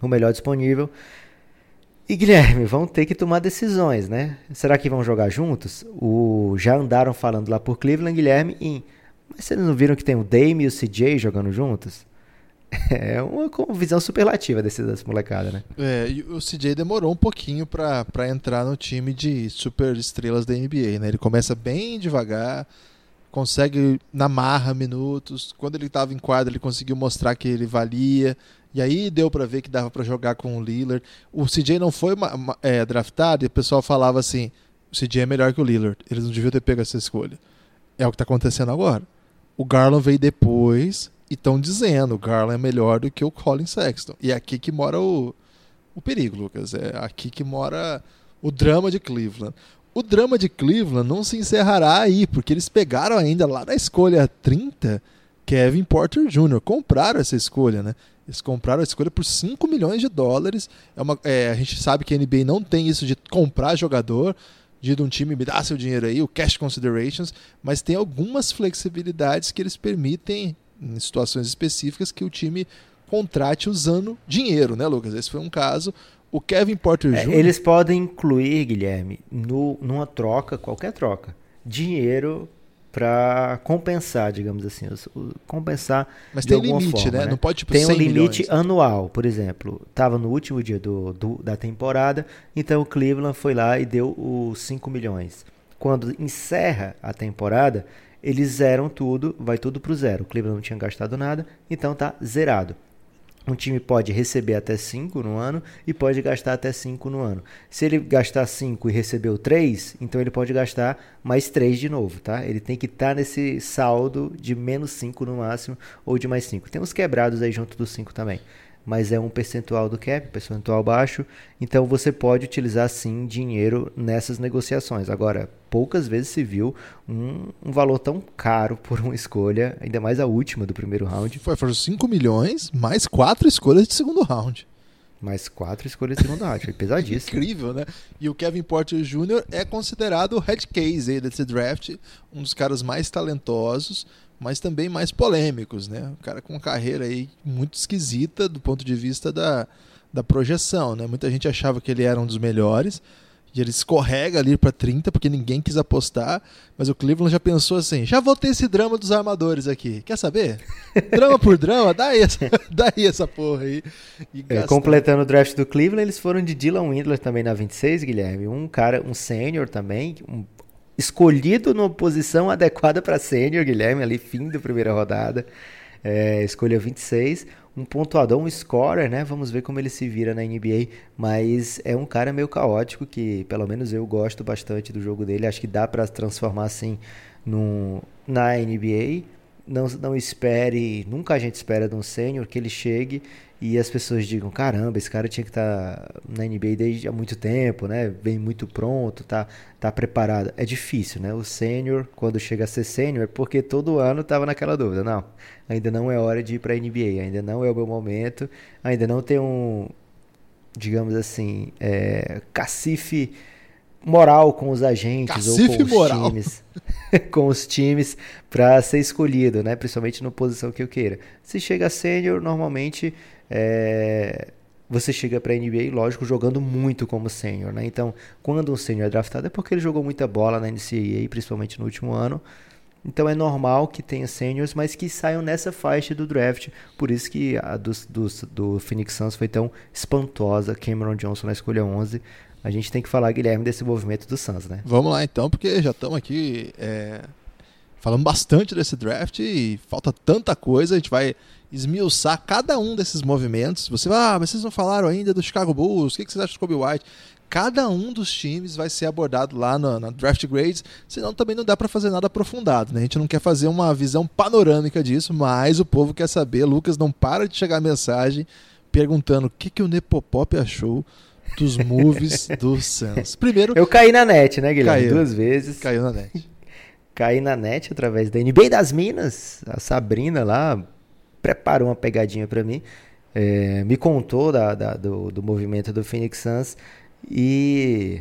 o melhor disponível e Guilherme, vão ter que tomar decisões, né? Será que vão jogar juntos? O, já andaram falando lá por Cleveland, Guilherme, em. Mas vocês não viram que tem o Dame e o CJ jogando juntos? É uma, visão superlativa desse, dessa molecada, né? É, e o CJ demorou um pouquinho para entrar no time de super estrelas da NBA, né? Ele começa bem devagar, consegue na marra minutos. Quando ele estava em quadra, ele conseguiu mostrar que ele valia. E aí deu para ver que dava para jogar com o Lillard. O CJ não foi é, draftado e o pessoal falava assim: o CJ é melhor que o Lillard. Eles não deviam ter pego essa escolha. É o que está acontecendo agora. O Garland veio depois e estão dizendo: o Garland é melhor do que o Colin Sexton. E é aqui que mora o, o perigo, Lucas. É aqui que mora o drama de Cleveland. O drama de Cleveland não se encerrará aí, porque eles pegaram ainda lá na escolha 30 Kevin Porter Jr. Compraram essa escolha, né? Eles compraram a escolha por 5 milhões de dólares. É uma, é, a gente sabe que a NBA não tem isso de comprar jogador, de um time me dá seu dinheiro aí, o cash considerations, mas tem algumas flexibilidades que eles permitem, em situações específicas, que o time contrate usando dinheiro, né, Lucas? Esse foi um caso. O Kevin Porter é, Jr. Eles podem incluir, Guilherme, no, numa troca, qualquer troca, dinheiro para compensar, digamos assim, compensar Mas de tem alguma limite, forma, né? né? Não pode tipo Tem um 100 limite milhões. anual, por exemplo, estava no último dia do, do- da temporada, então o Cleveland foi lá e deu os 5 milhões. Quando encerra a temporada, eles zeram tudo, vai tudo pro zero. O Cleveland não tinha gastado nada, então tá zerado. Um time pode receber até 5 no ano e pode gastar até 5 no ano. Se ele gastar 5 e recebeu 3, então ele pode gastar mais 3 de novo, tá? Ele tem que estar nesse saldo de menos 5 no máximo ou de mais 5. Tem uns quebrados aí junto dos 5 também. Mas é um percentual do cap, percentual baixo. Então você pode utilizar sim dinheiro nessas negociações. Agora, poucas vezes se viu um, um valor tão caro por uma escolha, ainda mais a última do primeiro round. Foi, foram 5 milhões, mais 4 escolhas de segundo round. Mais quatro escolhas de segundo round. Foi pesadíssimo. Incrível, né? E o Kevin Porter Jr. é considerado o head case aí desse draft, um dos caras mais talentosos, mas também mais polêmicos, né? Um cara com uma carreira aí muito esquisita do ponto de vista da, da projeção, né? Muita gente achava que ele era um dos melhores, e ele escorrega ali para 30 porque ninguém quis apostar, mas o Cleveland já pensou assim: já vou ter esse drama dos armadores aqui. Quer saber? Drama por drama, dá aí essa, dá aí essa porra aí. É, completando o draft do Cleveland, eles foram de Dylan Windler também na 26, Guilherme. Um cara, um sênior também, um- escolhido numa posição adequada para sênior, Guilherme, ali fim da primeira rodada. É, escolha 26, um pontuador, um scorer, né? Vamos ver como ele se vira na NBA, mas é um cara meio caótico que, pelo menos eu gosto bastante do jogo dele, acho que dá para transformar assim no, na NBA. Não, não espere, nunca a gente espera de um sênior que ele chegue e as pessoas digam, caramba, esse cara tinha que estar na NBA desde há muito tempo, né? Vem muito pronto, tá, tá preparado. É difícil, né? O sênior, quando chega a ser sênior, é porque todo ano tava naquela dúvida. Não, ainda não é hora de ir para a NBA, ainda não é o meu momento, ainda não tem um, digamos assim, é, cacife moral com os agentes Cacife ou com os moral. times, com os times para ser escolhido, né? Principalmente na posição que eu queira. Se chega sênior, normalmente é, você chega para a NBA, lógico, jogando muito como sênior, né? Então, quando um sênior é draftado é porque ele jogou muita bola na NCAA, principalmente no último ano. Então é normal que tenha seniors, mas que saiam nessa faixa do draft. Por isso que a dos, dos- do Phoenix Suns foi tão espantosa. Cameron Johnson na escolha 11. A gente tem que falar, Guilherme, desse movimento do Suns, né? Vamos lá então, porque já estamos aqui é, falando bastante desse draft e falta tanta coisa. A gente vai esmiuçar cada um desses movimentos. Você vai, ah, mas vocês não falaram ainda do Chicago Bulls, o que vocês acham do Kobe White? Cada um dos times vai ser abordado lá na, na Draft Grades, senão também não dá para fazer nada aprofundado. Né? A gente não quer fazer uma visão panorâmica disso, mas o povo quer saber. Lucas, não para de chegar mensagem perguntando o que, que o Nepopop achou dos moves do Suns. Primeiro, Eu caí na net, né, Guilherme? Caiu. Duas vezes. caiu na net. Caí na net através da NBA das Minas. A Sabrina lá preparou uma pegadinha pra mim. é, me contou da- da- do, do movimento do Phoenix Suns e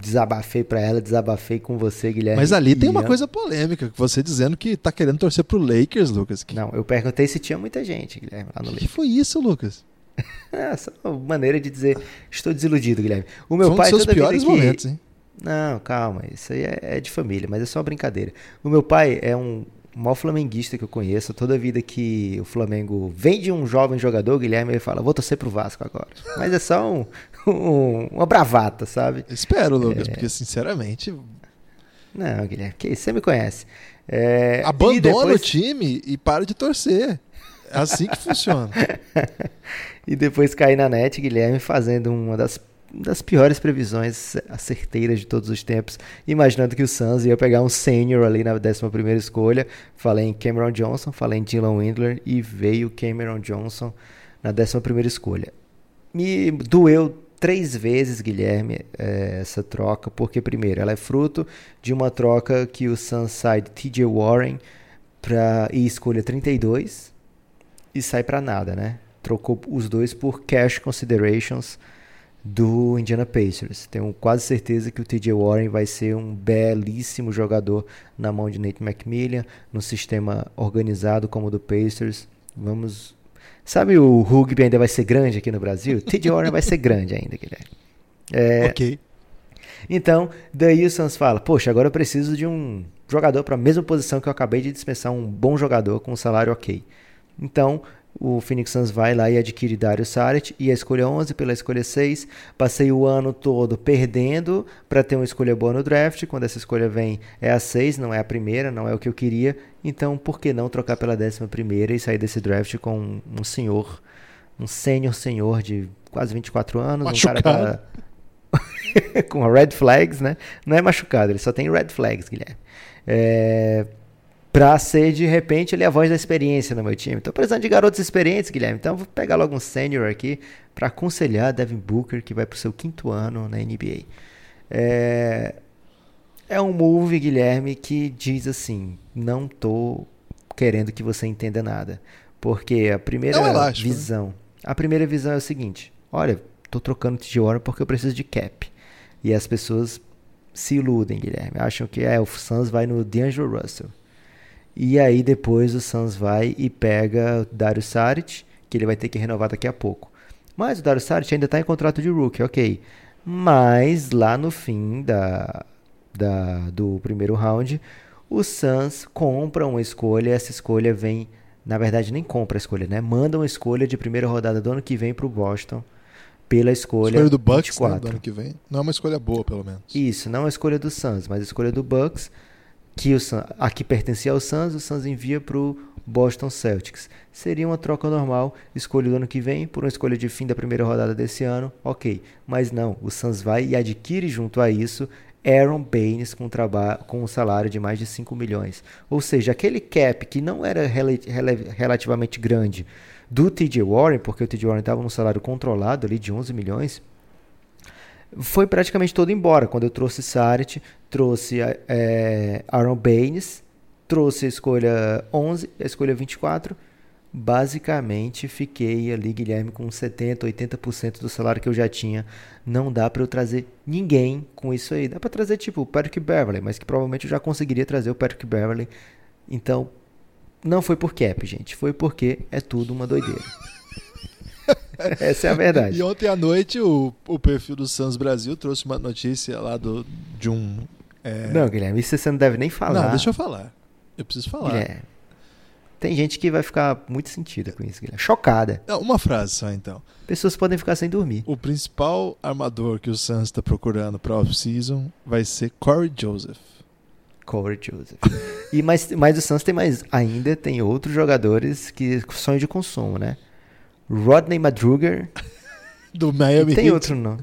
desabafei pra ela, desabafei com você, Guilherme. Mas ali tem uma coisa polêmica, que você dizendo que tá querendo torcer pro Lakers, Lucas. Que, Não, eu perguntei se tinha muita gente, Guilherme, lá no que Lakers. foi isso, Lucas? É, só uma maneira de dizer, estou desiludido, Guilherme. O meu foi um pai dos seus piores que- momentos, hein? Não, calma, isso aí é, é de família, mas é só uma brincadeira. O meu pai é um maior flamenguista que eu conheço. Toda vida que o Flamengo vende um jovem jogador, Guilherme, ele fala, vou torcer pro Vasco agora. Mas é só um, um- uma bravata, sabe? Espero, É. Lucas, porque sinceramente, Não, Guilherme, que? Você me conhece. É, abandona depois- o time e para de torcer. É assim que funciona. E depois caí na net, Guilherme, fazendo uma das, das piores previsões acerteiras de todos os tempos, imaginando que o Suns ia pegar um sênior ali na 11ª escolha. Falei em Cameron Johnson, falei em Dylan Windler e veio Cameron Johnson na 11ª escolha. Me doeu três vezes, Guilherme, eh, essa troca, porque primeiro, ela é fruto de uma troca que o Suns sai de TJ Warren pra, e escolha 32 e sai para nada, né? Trocou os dois por cash considerations do Indiana Pacers. Tenho quase certeza que o TJ Warren vai ser um belíssimo jogador na mão de Nate McMillan, no sistema organizado como o do Pacers. Vamos. Sabe o rugby ainda vai ser grande aqui no Brasil? TJ Warren vai ser grande ainda, Guilherme. É, Ok. então, daí o Suns fala: Poxa, agora eu preciso de um jogador para a mesma posição que eu acabei de dispensar, um bom jogador com um salário ok. Então, o Phoenix Suns vai lá e adquire Dario Saric e a escolha 11 pela escolha 6. Passei o ano todo perdendo para ter uma escolha boa no draft. Quando essa escolha vem é a 6, não é a primeira, não é o que eu queria. Então, por que não trocar pela décima primeira e sair desse draft com um, senhor, um sênior senhor de quase 24 anos, um cara Machucado. da- com red flags, né? Não é machucado, ele só tem red flags, Guilherme. É... Pra ser, de repente, ele é a voz da experiência no meu time. Tô precisando de garotos experientes, Guilherme. Então vou pegar logo um sênior aqui pra aconselhar Devin Booker, que vai pro seu quinto ano na NBA. É... é um move, Guilherme, que diz assim: não tô querendo que você entenda nada. Porque a primeira É né? visão. A primeira visão é o seguinte: olha, tô trocando de hora porque eu preciso de cap. E as pessoas se iludem, Guilherme. Acham que é, o Suns vai no D'Angelo Russell. E aí depois o Suns vai e pega o Dario Saric, que ele vai ter que renovar daqui a pouco. Mas o Dario Saric ainda está em contrato de rookie, ok. Mas lá no fim da, da, do primeiro round, o Suns compra uma escolha, essa escolha vem, na verdade nem compra a escolha, né? Manda uma escolha de primeira rodada do ano que vem para o Boston pela escolha, Escolha do Bucks né, 24. do ano que vem. Não é uma escolha boa, pelo menos. Isso, não a escolha do Suns, mas a escolha do Bucks, que o a que pertencia ao Suns, o Suns envia para o Boston Celtics. Seria uma troca normal, escolha do ano que vem por uma escolha de fim da primeira rodada desse ano, ok. Mas não, o Suns vai e adquire junto a isso Aaron Baines com, com um salário de mais de 5 milhões. Ou seja, aquele cap que não era rela- rela- relativamente grande do TJ Warren, porque o TJ Warren estava num salário controlado ali de 11 milhões, foi praticamente todo embora. Quando eu trouxe Saric, trouxe é, Aaron Baines, trouxe a escolha 11, a escolha 24. Basicamente, fiquei ali, Guilherme, com 70%, 80% do salário que eu já tinha. Não dá para eu trazer ninguém com isso aí. Dá para trazer, tipo, o Patrick Beverly, mas que provavelmente eu já conseguiria trazer o Patrick Beverly. Então, não foi por cap, gente. Foi porque é tudo uma doideira. Essa é a verdade. E ontem à noite o, o perfil do Suns Brasil trouxe uma notícia lá do, de um. É, Não, Guilherme, isso você não deve nem falar. Não, deixa eu falar. Eu preciso falar. Guilherme. Tem gente que vai ficar muito sentida com isso, Guilherme. Chocada. Não, uma frase só então. Pessoas podem ficar sem dormir. O principal armador que o Suns está procurando para off-season vai ser Corey Joseph. Corey Joseph. E mas, mas o Suns tem mais. Ainda tem outros jogadores que sonham de consumo, né? Rodney Madruger. Do Miami e tem Heat. outro nome.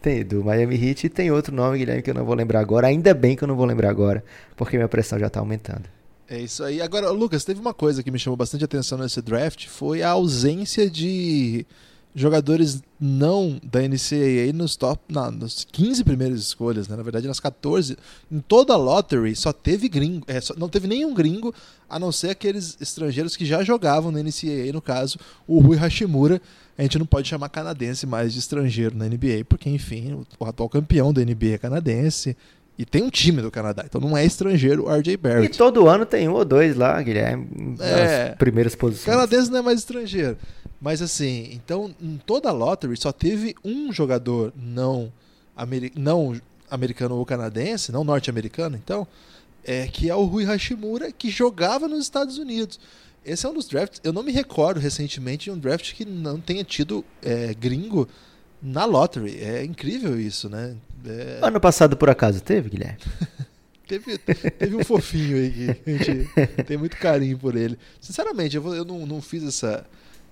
Tem, do Miami Heat e tem outro nome, Guilherme, que eu não vou lembrar agora. Ainda bem que eu não vou lembrar agora, porque minha pressão já tá aumentando. É isso aí. Agora, Lucas, teve uma coisa que me chamou bastante atenção nesse draft, foi a ausência de jogadores não da NCAA nos top, não, nos 15 primeiras escolhas, né? Na verdade, nas 14, em toda a lottery só teve gringo, é, só- não teve nenhum gringo, a não ser aqueles estrangeiros que já jogavam na NCAA, no caso, o Rui Hashimura. A gente não pode chamar canadense mais de estrangeiro na NBA, porque, enfim, o, atual campeão da NBA é canadense. E tem um time do Canadá, então não é estrangeiro o RJ E Barrett. todo ano tem um ou dois lá, Guilherme, nas É. primeiras posições. Canadense não é mais estrangeiro. Mas assim, então em toda a lottery só teve um jogador não, ameri não americano ou canadense, não norte-americano, então, é, que é o Rui Hashimura, que jogava nos Estados Unidos. Esse é um dos drafts. Eu não me recordo recentemente de um draft que não tenha tido é, gringo na lottery. É incrível isso, né? É, Ano passado, por acaso, teve, Guilherme? Teve, teve um fofinho aí que a gente tem muito carinho por ele. Sinceramente, eu, vou- eu não, não fiz essa.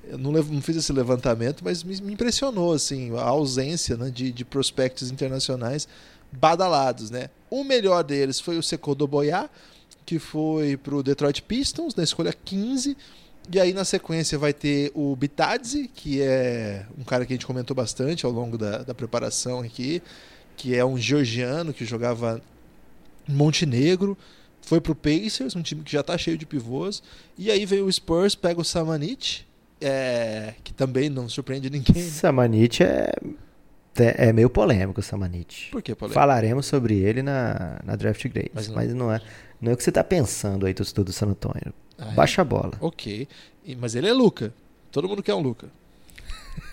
Eu não, lev- não fiz esse levantamento, mas me, me impressionou assim, a ausência né, de, de prospectos internacionais badalados. Né? O melhor deles foi o Sekodo Boyá, que foi para o Detroit Pistons, na escolha 15. E aí na sequência vai ter o Bitadze, que é um cara que a gente comentou bastante ao longo da, da preparação aqui, que é um georgiano que jogava em Montenegro, foi pro Pacers, um time que já tá cheio de pivôs. E aí vem o Spurs, pega o Samanit, é, que também não surpreende ninguém. Né? Samanit é, é meio polêmico, o Samanit. Por que polêmico? Falaremos sobre ele na, na Draft Grades, mas não, mas não é, não é o que você tá pensando aí, torcedor do San Antonio. Ah, é? Baixa a bola. Ok, mas ele é Luca. Todo mundo quer um Luca.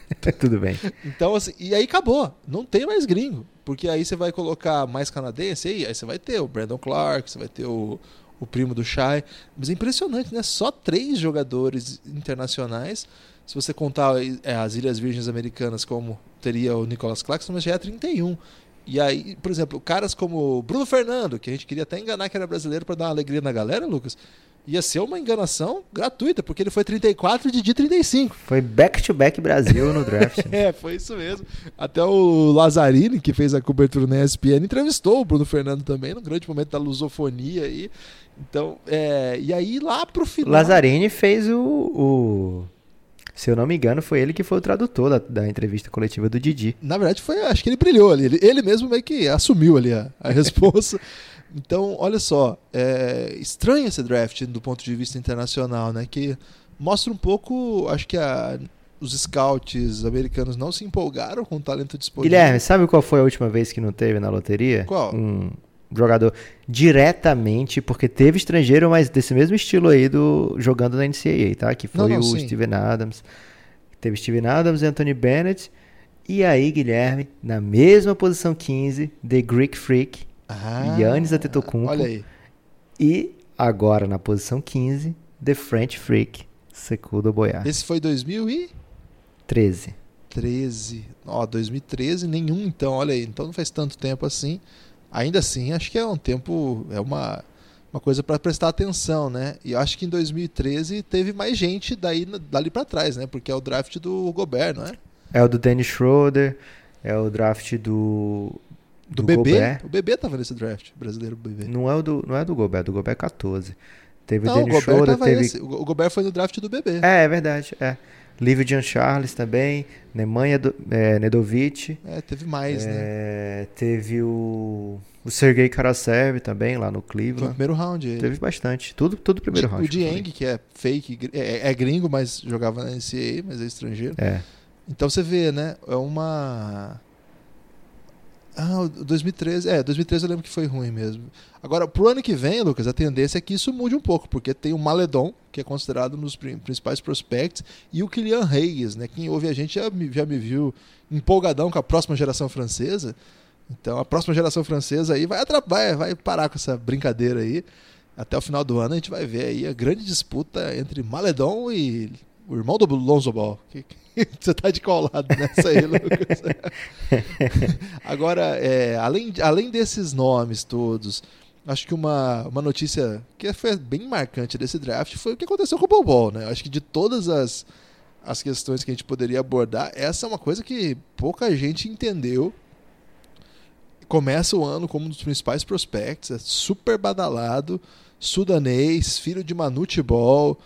Tudo bem. Então, assim, e aí acabou. Não tem mais gringo. Porque aí você vai colocar mais canadense, aí, aí você vai ter o Brandon Clark, você vai ter o, o primo do Shai. Mas é impressionante, né? Só três jogadores internacionais. Se você contar é, as Ilhas Virgens Americanas como teria o Nicholas Claxton, mas já é 31. E aí, por exemplo, caras como Bruno Fernando, que a gente queria até enganar que era brasileiro para dar uma alegria na galera, Lucas ia ser uma enganação gratuita, porque ele foi 34 e Didi 35. Foi back-to-back -back Brasil no draft. Né? é, foi isso mesmo. Até o Lazzarini, que fez a cobertura na ESPN, entrevistou o Bruno Fernando também, no grande momento da lusofonia aí. Então, é, e aí lá pro final... Lazzarini fez o, o... Se eu não me engano, foi ele que foi o tradutor da, da entrevista coletiva do Didi. Na verdade, foi, acho que ele brilhou ali. Ele, ele mesmo meio que assumiu ali a, a resposta. Então, olha só, é estranho esse draft do ponto de vista internacional, né? Que mostra um pouco, acho que a, os scouts americanos não se empolgaram com o talento disponível. Guilherme, sabe qual foi a última vez que não teve na loteria? Qual? Um jogador diretamente, porque teve estrangeiro, mas desse mesmo estilo aí do jogando na NCAA, tá? Que foi não, não, o sim. Steven Adams. Teve Steven Adams e Anthony Bennett. E aí, Guilherme, na mesma posição 15, The Greek Freak, ah, Yannis Antetokounmpo. Olha aí. E agora na posição 15, The French Freak, Sekudo Boyar. Esse foi 2013. 13. Ó, 2013 nenhum então, olha aí. Então não faz tanto tempo assim. Ainda assim, acho que é um tempo, é uma uma coisa para prestar atenção, né? E acho que em 2013 teve mais gente daí dali para trás, né? Porque é o draft do Gobert, não é? É o do Dennis Schroeder, é o draft do do, do bebê? Gobert. O bebê tava nesse draft, brasileiro bebê. Não é, o do, não é do Gobert, do Gobert 14. Teve não, o Dennis Schroeder, teve... Esse. O Gobert foi no draft do bebê. É, é verdade, é. Livre Jean Charles também, Nemanja é, Nedovic. É, teve mais, é, né? Teve o, o Sergei Karasev também, lá no Cleveland. Foi no primeiro round. Ele. Teve bastante, tudo, tudo primeiro round. O Dieng, que é fake, é, é, gringo, mas jogava na NCAA, mas é estrangeiro. É. Então você vê, né? É uma ah, 2013. É, 2013 eu lembro que foi ruim mesmo. Agora, pro ano que vem, Lucas, a tendência é que isso mude um pouco, porque tem o Maledon, que é considerado um dos principais prospects, e o Kylian Reis, né? Quem ouve a gente já me, já me viu empolgadão com a próxima geração francesa. Então, a próxima geração francesa aí vai, vai, vai parar com essa brincadeira aí. Até o final do ano a gente vai ver aí a grande disputa entre Maledon e o irmão do Lonzo Ball. Você tá de qual lado nessa aí, Lucas? Agora, é, além, além desses nomes todos, acho que uma, uma notícia que foi bem marcante desse draft foi o que aconteceu com o Bobol, né? Acho que de todas as, as questões que a gente poderia abordar, essa é uma coisa que pouca gente entendeu. Começa o ano como um dos principais prospects, é super badalado, sudanês, filho de Manute Ball,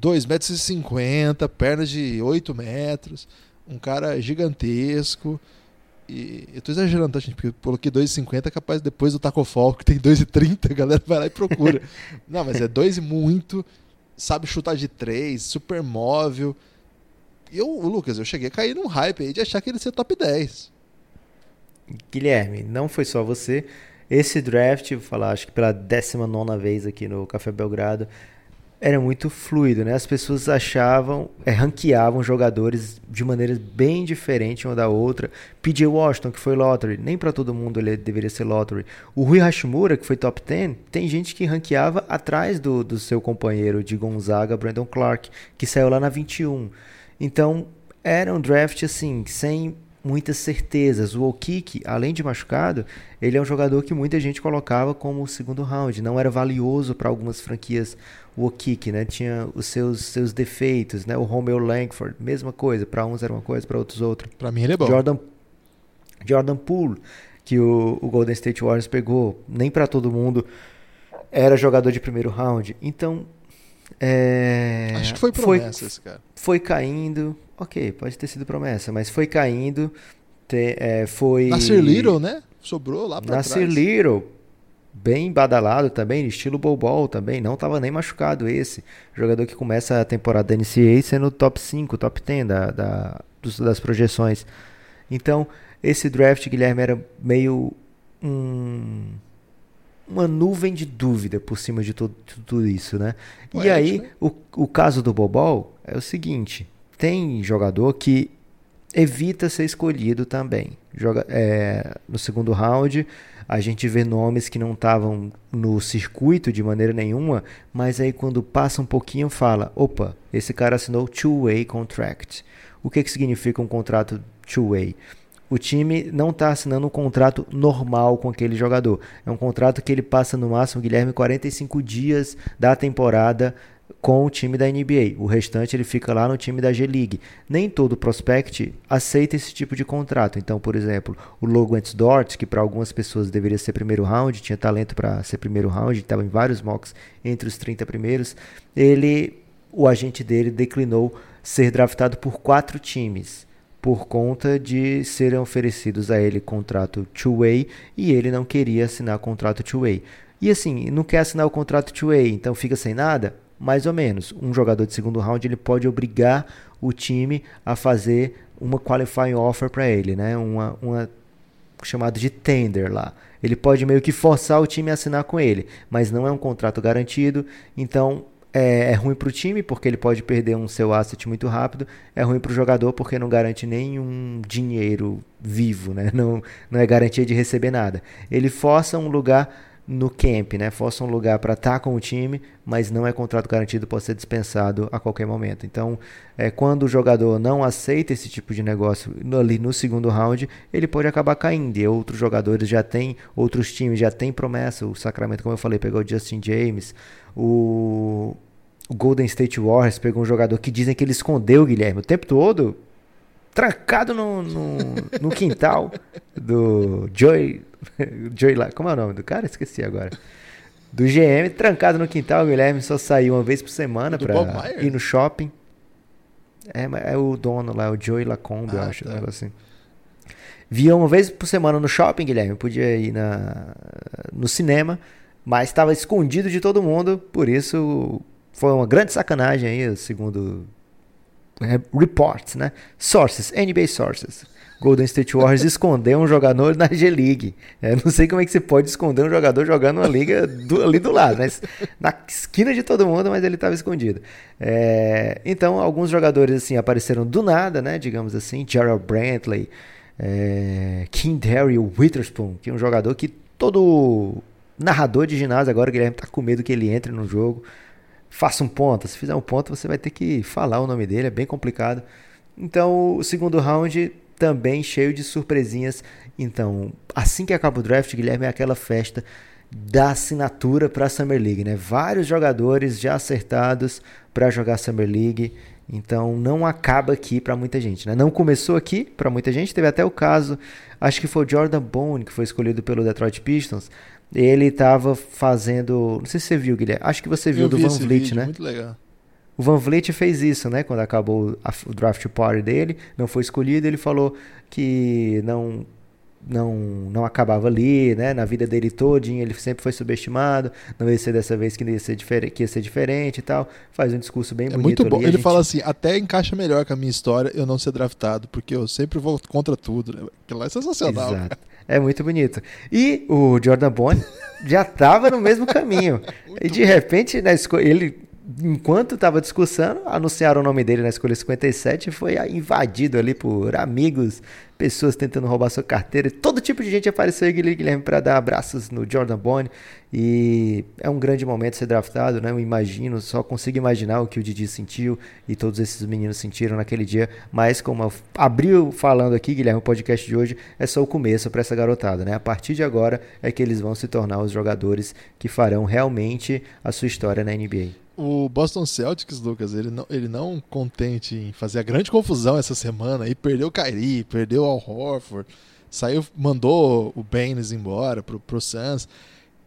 2,50 metros, e pernas de 8 metros, um cara gigantesco. E eu tô exagerando, tá, gente? Porque eu coloquei 2,50, capaz depois do Taco Fall, que tem 2,30, a galera vai lá e procura. Não, mas é 2 e muito, sabe chutar de 3, super móvel. E eu, Lucas, eu cheguei a cair num hype aí de achar que ele ia ser top 10. Guilherme, não foi só você. Esse draft, vou falar, acho que pela 19 vez aqui no Café Belgrado, era muito fluido, né? As pessoas achavam, é, ranqueavam jogadores de maneiras bem diferentes uma da outra. PJ Washington, que foi lottery, nem para todo mundo ele deveria ser lottery. O Rui Hashimura, que foi top 10, tem gente que ranqueava atrás do, do seu companheiro de Gonzaga, Brandon Clark, que saiu lá na 21. Então, era um draft assim, sem muitas certezas. O Okiki, além de machucado, ele é um jogador que muita gente colocava como segundo round. Não era valioso para algumas franquias o Okiki, né? Tinha os seus, seus defeitos, né? O Romeo Langford, mesma coisa. Para uns era uma coisa, para outros outra. Para mim ele é bom. Jordan, Jordan Poole, que o, o Golden State Warriors pegou, nem para todo mundo era jogador de primeiro round. Então, é, Acho que foi promessa foi, esse cara. Foi caindo, ok, pode ter sido promessa, mas foi caindo, te, é, foi... Nascer Little, né? Sobrou lá pra Nascer trás. Little, bem badalado também, estilo Bobol também, não estava nem machucado esse. Jogador que começa a temporada da NCAA sendo top 5, top 10 da, da, das projeções. Então, esse draft, Guilherme, era meio um, uma nuvem de dúvida por cima de tudo, tudo isso, né? e aí, o, o caso do Bobol é o seguinte, tem jogador que evita ser escolhido também. Joga, é, no segundo round, a gente vê nomes que não estavam no circuito de maneira nenhuma, mas aí quando passa um pouquinho fala, opa, esse cara assinou two-way contract. O que, que significa um contrato two-way? O time não está assinando um contrato normal com aquele jogador. É um contrato que ele passa no máximo, Guilherme, 45 dias da temporada com o time da NBA. O restante ele fica lá no time da G-League. Nem todo prospect aceita esse tipo de contrato. Então, por exemplo, o Logan Dort, que para algumas pessoas deveria ser primeiro round, tinha talento para ser primeiro round, estava em vários mocks entre os 30 primeiros, ele, o agente dele declinou ser draftado por quatro times por conta de serem oferecidos a ele contrato two-way e ele não queria assinar contrato two-way. E assim, não quer assinar o contrato two-way, então fica sem nada? mais ou menos. Um jogador de segundo round ele pode obrigar o time a fazer uma qualifying offer para ele, né? Uma, uma chamado de tender lá. Ele pode meio que forçar o time a assinar com ele, mas não é um contrato garantido, então é, é ruim para o time porque ele pode perder um seu asset muito rápido, é ruim para o jogador porque não garante nenhum dinheiro vivo, né? não, não é garantia de receber nada. Ele força um lugar no camp, né? Força um lugar para estar tá com o time, mas não é contrato garantido, pode ser dispensado a qualquer momento. Então, é, quando o jogador não aceita esse tipo de negócio ali no segundo round, ele pode acabar caindo. E outros jogadores já têm, outros times já têm promessa. O Sacramento, como eu falei, pegou o Justin James, o, o Golden State Warriors pegou um jogador que dizem que ele escondeu o Guilherme o tempo todo, trancado no, no, no quintal do Joy Joey lá, como é o nome do cara? Esqueci agora. Do GM, trancado no quintal, o Guilherme só saiu uma vez por semana para ir no shopping. É, é o dono lá, o Joey Lacombe, ah, eu acho, tá. assim. Via uma vez por semana no shopping, Guilherme, podia ir na, no cinema, mas estava escondido de todo mundo, por isso foi uma grande sacanagem aí, segundo reports, né? Sources, NBA sources. Golden State Warriors esconder um jogador na G-League. É, não sei como é que você pode esconder um jogador jogando uma liga do, ali do lado, mas na esquina de todo mundo, mas ele estava escondido. É, então, alguns jogadores assim apareceram do nada, né? Digamos assim, Gerald Brantley, é, King Terry Witherspoon, que é um jogador que todo narrador de ginásio agora, Guilherme, tá com medo que ele entre no jogo. Faça um ponto. Se fizer um ponto, você vai ter que falar o nome dele, é bem complicado. Então, o segundo round também cheio de surpresinhas. Então, assim que acaba o draft, Guilherme, é aquela festa da assinatura para a Summer League, né? Vários jogadores já acertados para jogar Summer League. Então não acaba aqui para muita gente, né? Não começou aqui para muita gente. Teve até o caso, acho que foi o Jordan Bone que foi escolhido pelo Detroit Pistons. Ele estava fazendo, não sei se você viu, Guilherme. Acho que você viu Eu do Van Vliet, vídeo, né? Muito legal. O Van Vliet fez isso, né? Quando acabou a, o draft party dele, não foi escolhido, ele falou que não não não acabava ali, né? Na vida dele todinho, ele sempre foi subestimado, não ia ser dessa vez que ia ser diferente, que ia ser diferente e tal. Faz um discurso bem é bonito. Muito bom. Ali, ele gente... fala assim, até encaixa melhor com a minha história eu não ser draftado, porque eu sempre vou contra tudo. Né? Aquilo lá é sensacional. Exato. É muito bonito. E o Jordan Bone já estava no mesmo caminho. e de repente, na escolha, ele enquanto estava discussando, anunciaram o nome dele na escolha 57 e foi invadido ali por amigos, pessoas tentando roubar sua carteira. Todo tipo de gente apareceu aí, Guilherme, para dar abraços no Jordan Bone. E é um grande momento ser draftado, né? Eu imagino, só consigo imaginar o que o Didi sentiu e todos esses meninos sentiram naquele dia. Mas, como abriu falando aqui, Guilherme, o podcast de hoje é só o começo para essa garotada, né? A partir de agora é que eles vão se tornar os jogadores que farão realmente a sua história na NBA. O Boston Celtics, Lucas, ele não, ele não contente em fazer a grande confusão essa semana e perdeu o Kyrie, perdeu o Al Horford, saiu, mandou o Baines embora pro, pro Suns.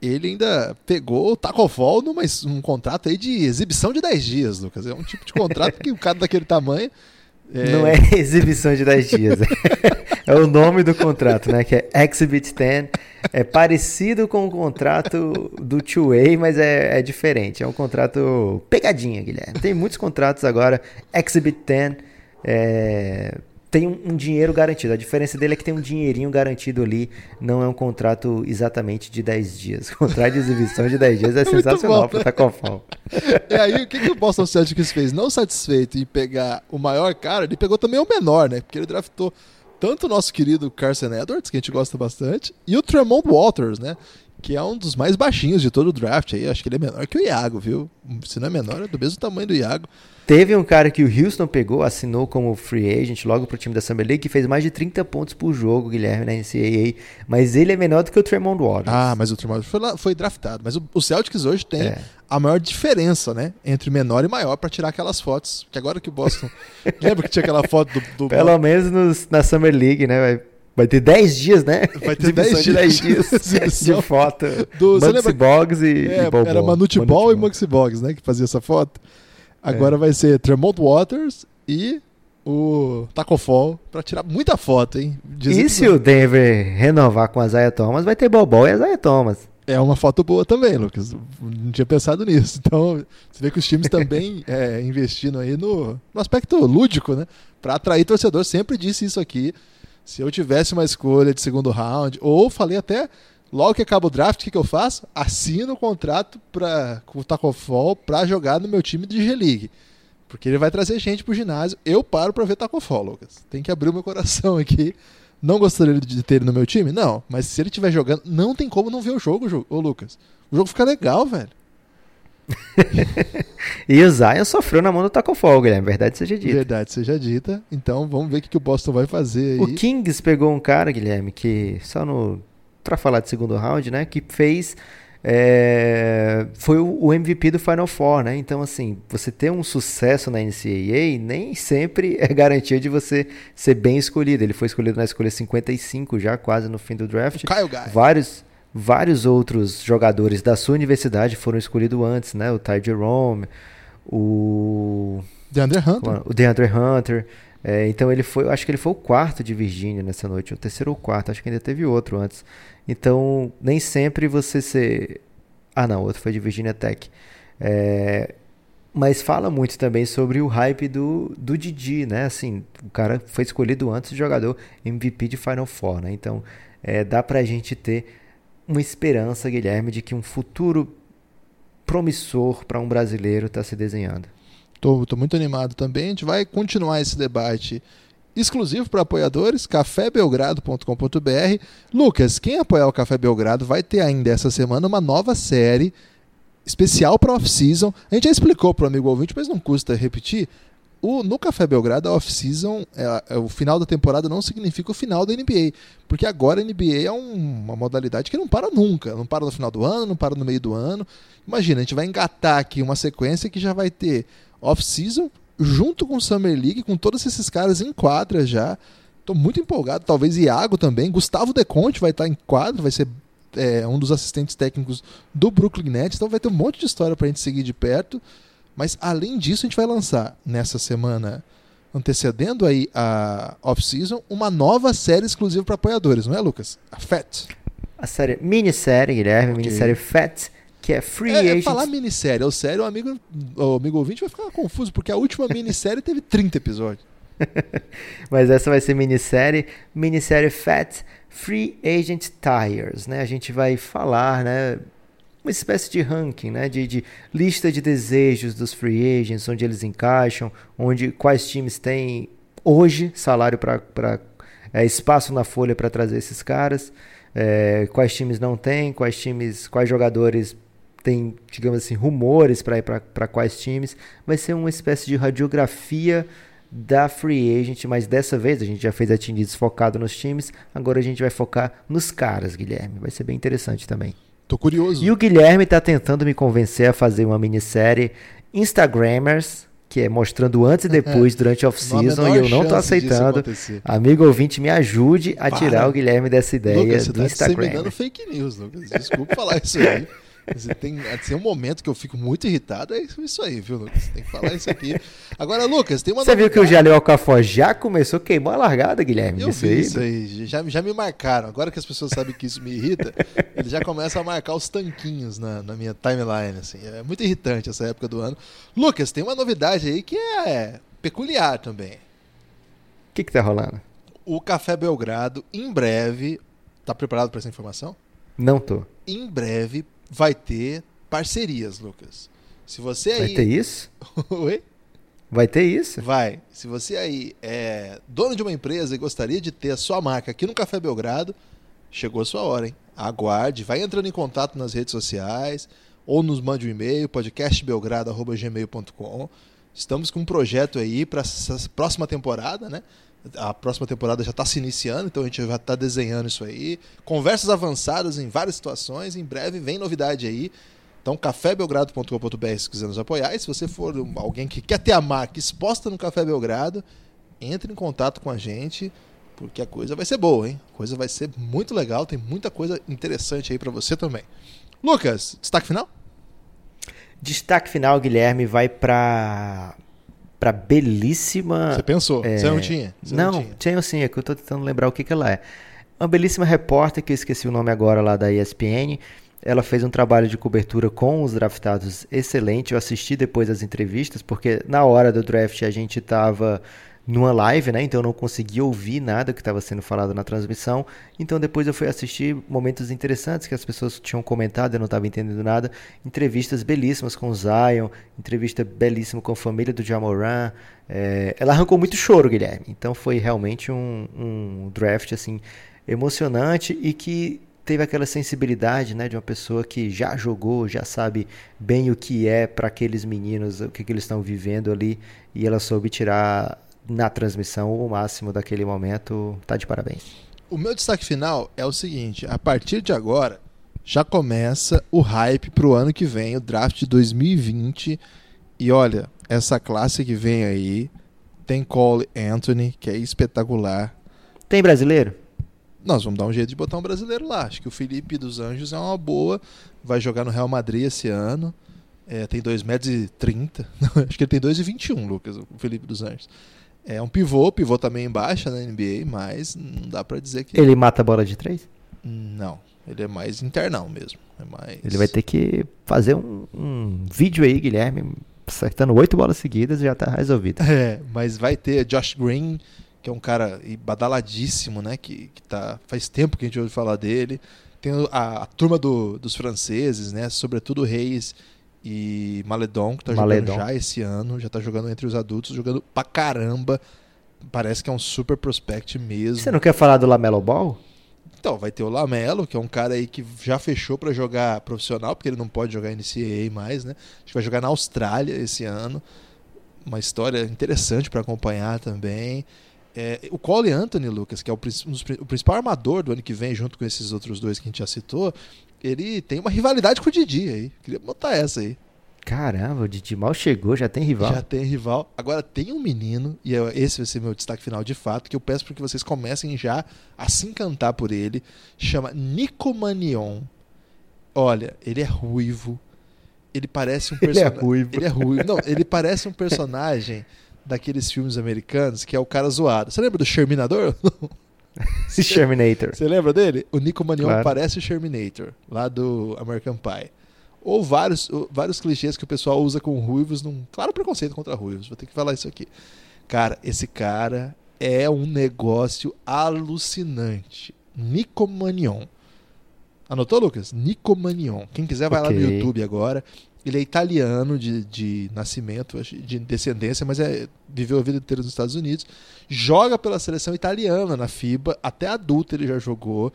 Ele ainda pegou o Taco Fall numa um contrato aí de exibição de 10 dias, Lucas. É um tipo de contrato que o cara daquele tamanho é... Não é exibição de 10 dias. é o nome do contrato, né? Que é Exhibit 10. É parecido com o contrato do Two-Way, mas é, é, diferente. É um contrato pegadinha, Guilherme. Tem muitos contratos agora. Exhibit 10. É, tem um, um, dinheiro garantido. A diferença dele é que tem um dinheirinho garantido ali. Não é um contrato exatamente de 10 dias. O contrato de exibição de 10 dias é, é sensacional para Tacofal. E aí, o que, que o Boston Celtics fez? Não satisfeito em pegar o maior cara, ele pegou também o menor, né? Porque ele draftou tanto o nosso querido Carson Edwards, que a gente gosta bastante, e o Tremont Waters, né? Que é um dos mais baixinhos de todo o draft aí. Acho que ele é menor que o Iago, viu? Se não é menor, é do mesmo tamanho do Iago. Teve um cara que o Houston pegou, assinou como free agent logo pro time da Summer League, que fez mais de 30 pontos por jogo, Guilherme, na NCAA. Mas ele é menor do que o Tremont Waters. Ah, mas o Tremont foi, lá, foi draftado. Mas o, o Celtics hoje tem é. a maior diferença, né? Entre menor e maior para tirar aquelas fotos. Que agora que o Boston. lembra que tinha aquela foto do. do Pelo menos nos, na Summer League, né? Vai, vai ter 10 dias, né? Vai ter 10 dias, 10 dias de foto. Do, Maxi Boggs e, é, e. Era Manute Ball e Maxi Boggs, né? Que fazia essa foto. Agora é. vai ser Tremont Waters e o Tacofol para tirar muita foto, hein? Dizem e se o Denver renovar com a Zaya Thomas, vai ter Bobol e a Zaya Thomas. É uma foto boa também, Lucas. Não tinha pensado nisso. Então, você vê que os times também é, investindo aí no, no aspecto lúdico, né? Para atrair torcedor. Sempre disse isso aqui. Se eu tivesse uma escolha de segundo round, ou falei até Logo que acaba o draft, o que, que eu faço? Assino o contrato pra, com o Tacofol para jogar no meu time de G-League. Porque ele vai trazer gente pro ginásio. Eu paro para ver Tacofol, Lucas. Tem que abrir o meu coração aqui. Não gostaria de ter ele no meu time? Não. Mas se ele estiver jogando, não tem como não ver o jogo, ô Lucas. O jogo fica legal, velho. e o Zion sofreu na mão do Tacofol, Guilherme. Verdade seja dita. Verdade seja dita. Então vamos ver o que, que o Boston vai fazer aí. O Kings pegou um cara, Guilherme, que só no para falar de segundo round, né? Que fez é, foi o MVP do Final Four, né? Então, assim, você ter um sucesso na NCAA nem sempre é garantia de você ser bem escolhido. Ele foi escolhido na escolha 55 já, quase no fim do draft. Vários, vários outros jogadores da sua universidade foram escolhidos antes, né? O Ty Jerome, o... DeAndre Hunter. O DeAndre Hunter. É, então ele foi, acho que ele foi o quarto de Virgínia nessa noite, o terceiro ou quarto, acho que ainda teve outro antes. Então, nem sempre você ser. Ah, não, outro foi de Virginia Tech. É... Mas fala muito também sobre o hype do, do Didi, né? Assim, o cara foi escolhido antes de jogador MVP de Final Four, né? Então, é, dá pra gente ter uma esperança, Guilherme, de que um futuro promissor para um brasileiro está se desenhando. Tô muito animado também. A gente vai continuar esse debate exclusivo para apoiadores, cafébelgrado.com.br. Lucas, quem apoiar o Café Belgrado vai ter ainda essa semana uma nova série especial para off-season. A gente já explicou para o amigo ouvinte, mas não custa repetir. O, no Café Belgrado, a off-season, é, é, o final da temporada não significa o final da NBA. Porque agora a NBA é um, uma modalidade que não para nunca. Não para no final do ano, não para no meio do ano. Imagina, a gente vai engatar aqui uma sequência que já vai ter off-season, junto com o Summer League, com todos esses caras em quadra já. Estou muito empolgado, talvez Iago também. Gustavo Deconte vai estar em quadro, vai ser é, um dos assistentes técnicos do Brooklyn Nets, então vai ter um monte de história para a gente seguir de perto. Mas além disso, a gente vai lançar nessa semana, antecedendo aí a off-season, uma nova série exclusiva para apoiadores, não é, Lucas? A FAT. A série minissérie, Guilherme, okay. minissérie FAT que é Free é, Agents. É falar minissérie ou série, o amigo, o amigo ouvinte vai ficar confuso, porque a última minissérie teve 30 episódios. Mas essa vai ser minissérie, minissérie Fat Free Agent Tires, né? A gente vai falar, né? Uma espécie de ranking, né? De, de lista de desejos dos free agents, onde eles encaixam, onde quais times têm hoje salário para é, espaço na folha para trazer esses caras, é, quais times não têm, quais times, quais jogadores tem, digamos assim, rumores para ir para quais times. Vai ser uma espécie de radiografia da free agent, mas dessa vez a gente já fez a focado nos times, agora a gente vai focar nos caras, Guilherme. Vai ser bem interessante também. Tô curioso. E o Guilherme tá tentando me convencer a fazer uma minissérie Instagrammers, que é mostrando antes e depois durante off-season, e eu não tô aceitando. Amigo ouvinte, me ajude a Para. tirar o Guilherme dessa ideia Lucas, do tá Instagram. Fake news, Lucas. Desculpa falar isso aí. Tem, tem um momento que eu fico muito irritado, é isso aí, viu, Lucas? Tem que falar isso aqui. Agora, Lucas, tem uma Você viu que o Jaleu Alcafó já começou a queimar a largada, Guilherme? Eu vi aí? isso aí. Já, já me marcaram. Agora que as pessoas sabem que isso me irrita, eles já começam a marcar os tanquinhos na, na minha timeline. Assim. É muito irritante essa época do ano. Lucas, tem uma novidade aí que é peculiar também. O que, que tá rolando? O Café Belgrado, em breve. Tá preparado para essa informação? Não tô. Em breve vai ter parcerias, Lucas. Se você aí. Vai ter isso? Oi? Vai ter isso? Vai. Se você aí é dono de uma empresa e gostaria de ter a sua marca aqui no Café Belgrado, chegou a sua hora, hein? Aguarde, vai entrando em contato nas redes sociais ou nos mande um e-mail, podcastbelgrado.gmail.com. Estamos com um projeto aí para essa próxima temporada, né? A próxima temporada já está se iniciando, então a gente já está desenhando isso aí. Conversas avançadas em várias situações. Em breve vem novidade aí. Então, cafébelgrado.com.br se quiser nos apoiar. E se você for alguém que quer ter a marca exposta no Café Belgrado, entre em contato com a gente, porque a coisa vai ser boa, hein? A coisa vai ser muito legal, tem muita coisa interessante aí para você também. Lucas, destaque final? Destaque final, Guilherme, vai para para belíssima. Você pensou? É... Você não tinha? Você não, não tinha. tinha sim, é que eu tô tentando lembrar o que, que ela é. Uma belíssima repórter, que eu esqueci o nome agora lá da ESPN. Ela fez um trabalho de cobertura com os draftados excelente. Eu assisti depois as entrevistas, porque na hora do draft a gente estava numa live, né? Então eu não consegui ouvir nada que estava sendo falado na transmissão. Então depois eu fui assistir momentos interessantes que as pessoas tinham comentado, eu não estava entendendo nada. Entrevistas belíssimas com o Zion, entrevista belíssima com a família do Jamoran. É... ela arrancou muito choro, Guilherme. Então foi realmente um, um draft assim emocionante e que teve aquela sensibilidade, né, de uma pessoa que já jogou, já sabe bem o que é para aqueles meninos, o que, que eles estão vivendo ali, e ela soube tirar na transmissão o máximo daquele momento. Tá de parabéns. O meu destaque final é o seguinte: a partir de agora já começa o hype pro ano que vem, o draft de 2020. E olha, essa classe que vem aí tem Cole Anthony, que é espetacular. Tem brasileiro? Nós vamos dar um jeito de botar um brasileiro lá. Acho que o Felipe dos Anjos é uma boa. Vai jogar no Real Madrid esse ano. É, tem 2,30 metros e 30. Acho que ele tem 2,21, Lucas, o Felipe dos Anjos. É um pivô, pivô também embaixo na NBA, mas não dá para dizer que. Ele mata a bola de três? Não, ele é mais internal mesmo. É mais... Ele vai ter que fazer um, um vídeo aí, Guilherme, acertando oito bolas seguidas e já tá resolvido. É, mas vai ter Josh Green, que é um cara badaladíssimo, né? Que, que tá, faz tempo que a gente ouve falar dele. Tem a, a turma do, dos franceses, né? Sobretudo Reis e Maledon, que tá Maledon. jogando já esse ano, já tá jogando entre os adultos, jogando pra caramba. Parece que é um super prospect mesmo. Você não quer falar do Lamelo Ball? Então, vai ter o Lamelo, que é um cara aí que já fechou para jogar profissional, porque ele não pode jogar NCAA mais, né? Acho que vai jogar na Austrália esse ano. Uma história interessante para acompanhar também. É, o Cole Anthony, Lucas, que é o, o, principal armador do ano que vem, junto com esses outros dois que a gente já citou, ele tem uma rivalidade com o Didi aí. Queria botar essa aí. Caramba, o Didi mal chegou, já tem rival. Já tem rival. Agora tem um menino, e esse vai ser meu destaque final de fato, que eu peço para que vocês comecem já a se encantar por ele. Chama Nico Manion. Olha, ele é ruivo. Ele parece um personagem. Ele é ruivo. Ele é ruivo. Não, ele parece um personagem daqueles filmes americanos que é o cara zoado. Você lembra do Sherminador? Sherminator. Você lembra dele? O Nico Manion claro. parece o Sherminator, lá do American Pie. Ou vários, vários clichês que o pessoal usa com ruivos, num claro preconceito contra ruivos. Vou ter que falar isso aqui. Cara, esse cara é um negócio alucinante. Nico Manion. Anotou, Lucas? Nico Manion. Quem quiser vai okay. lá no YouTube agora. Ele é italiano de, de nascimento, de descendência, mas é, viveu a vida inteira nos Estados Unidos. Joga pela seleção italiana na FIBA, até adulto ele já jogou.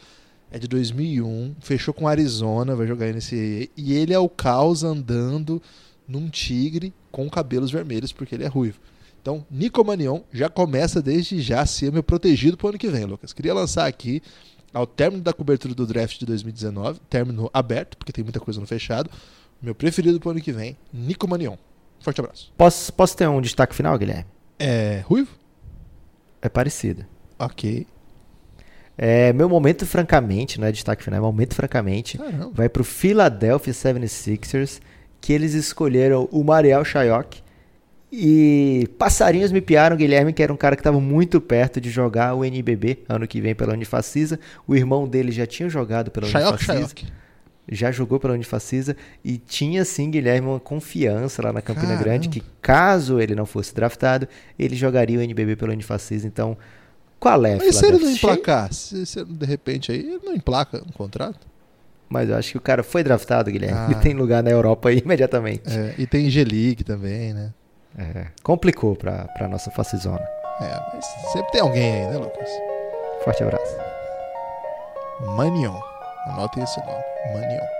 É de 2001, fechou com Arizona, vai jogar nesse e ele é o caos andando num tigre com cabelos vermelhos porque ele é ruivo. Então, Nico Manion já começa desde já a ser meu protegido para o ano que vem, Lucas. Queria lançar aqui ao término da cobertura do draft de 2019, término aberto, porque tem muita coisa no fechado. Meu preferido pro ano que vem, Nico Manion. Forte abraço. Posso, posso ter um destaque final, Guilherme? É. Ruivo? É parecido. Ok. É, meu momento, francamente, não é destaque final, é momento, francamente, Caramba. vai pro Philadelphia 76ers, que eles escolheram o Mariel Shayok. E passarinhos me piaram, Guilherme, que era um cara que estava muito perto de jogar o NBB ano que vem pela Unifacisa. O irmão dele já tinha jogado pela Shayok, Unifacisa. Shayok. Já jogou pela Unifacisa e tinha sim, Guilherme, uma confiança lá na Campina Caramba. Grande que caso ele não fosse draftado, ele jogaria o NBB pela Unifacisa. Então, qual é, Mas se ele não emplacar? Se, se de repente aí ele não emplaca um contrato? Mas eu acho que o cara foi draftado, Guilherme. Ah. Ele tem lugar na Europa aí imediatamente. É, e tem G-League também, né? É, complicou pra, pra nossa facizona. É, mas sempre tem alguém aí, né, Lucas? Forte abraço. Manion. Anotem esse nome. Manion.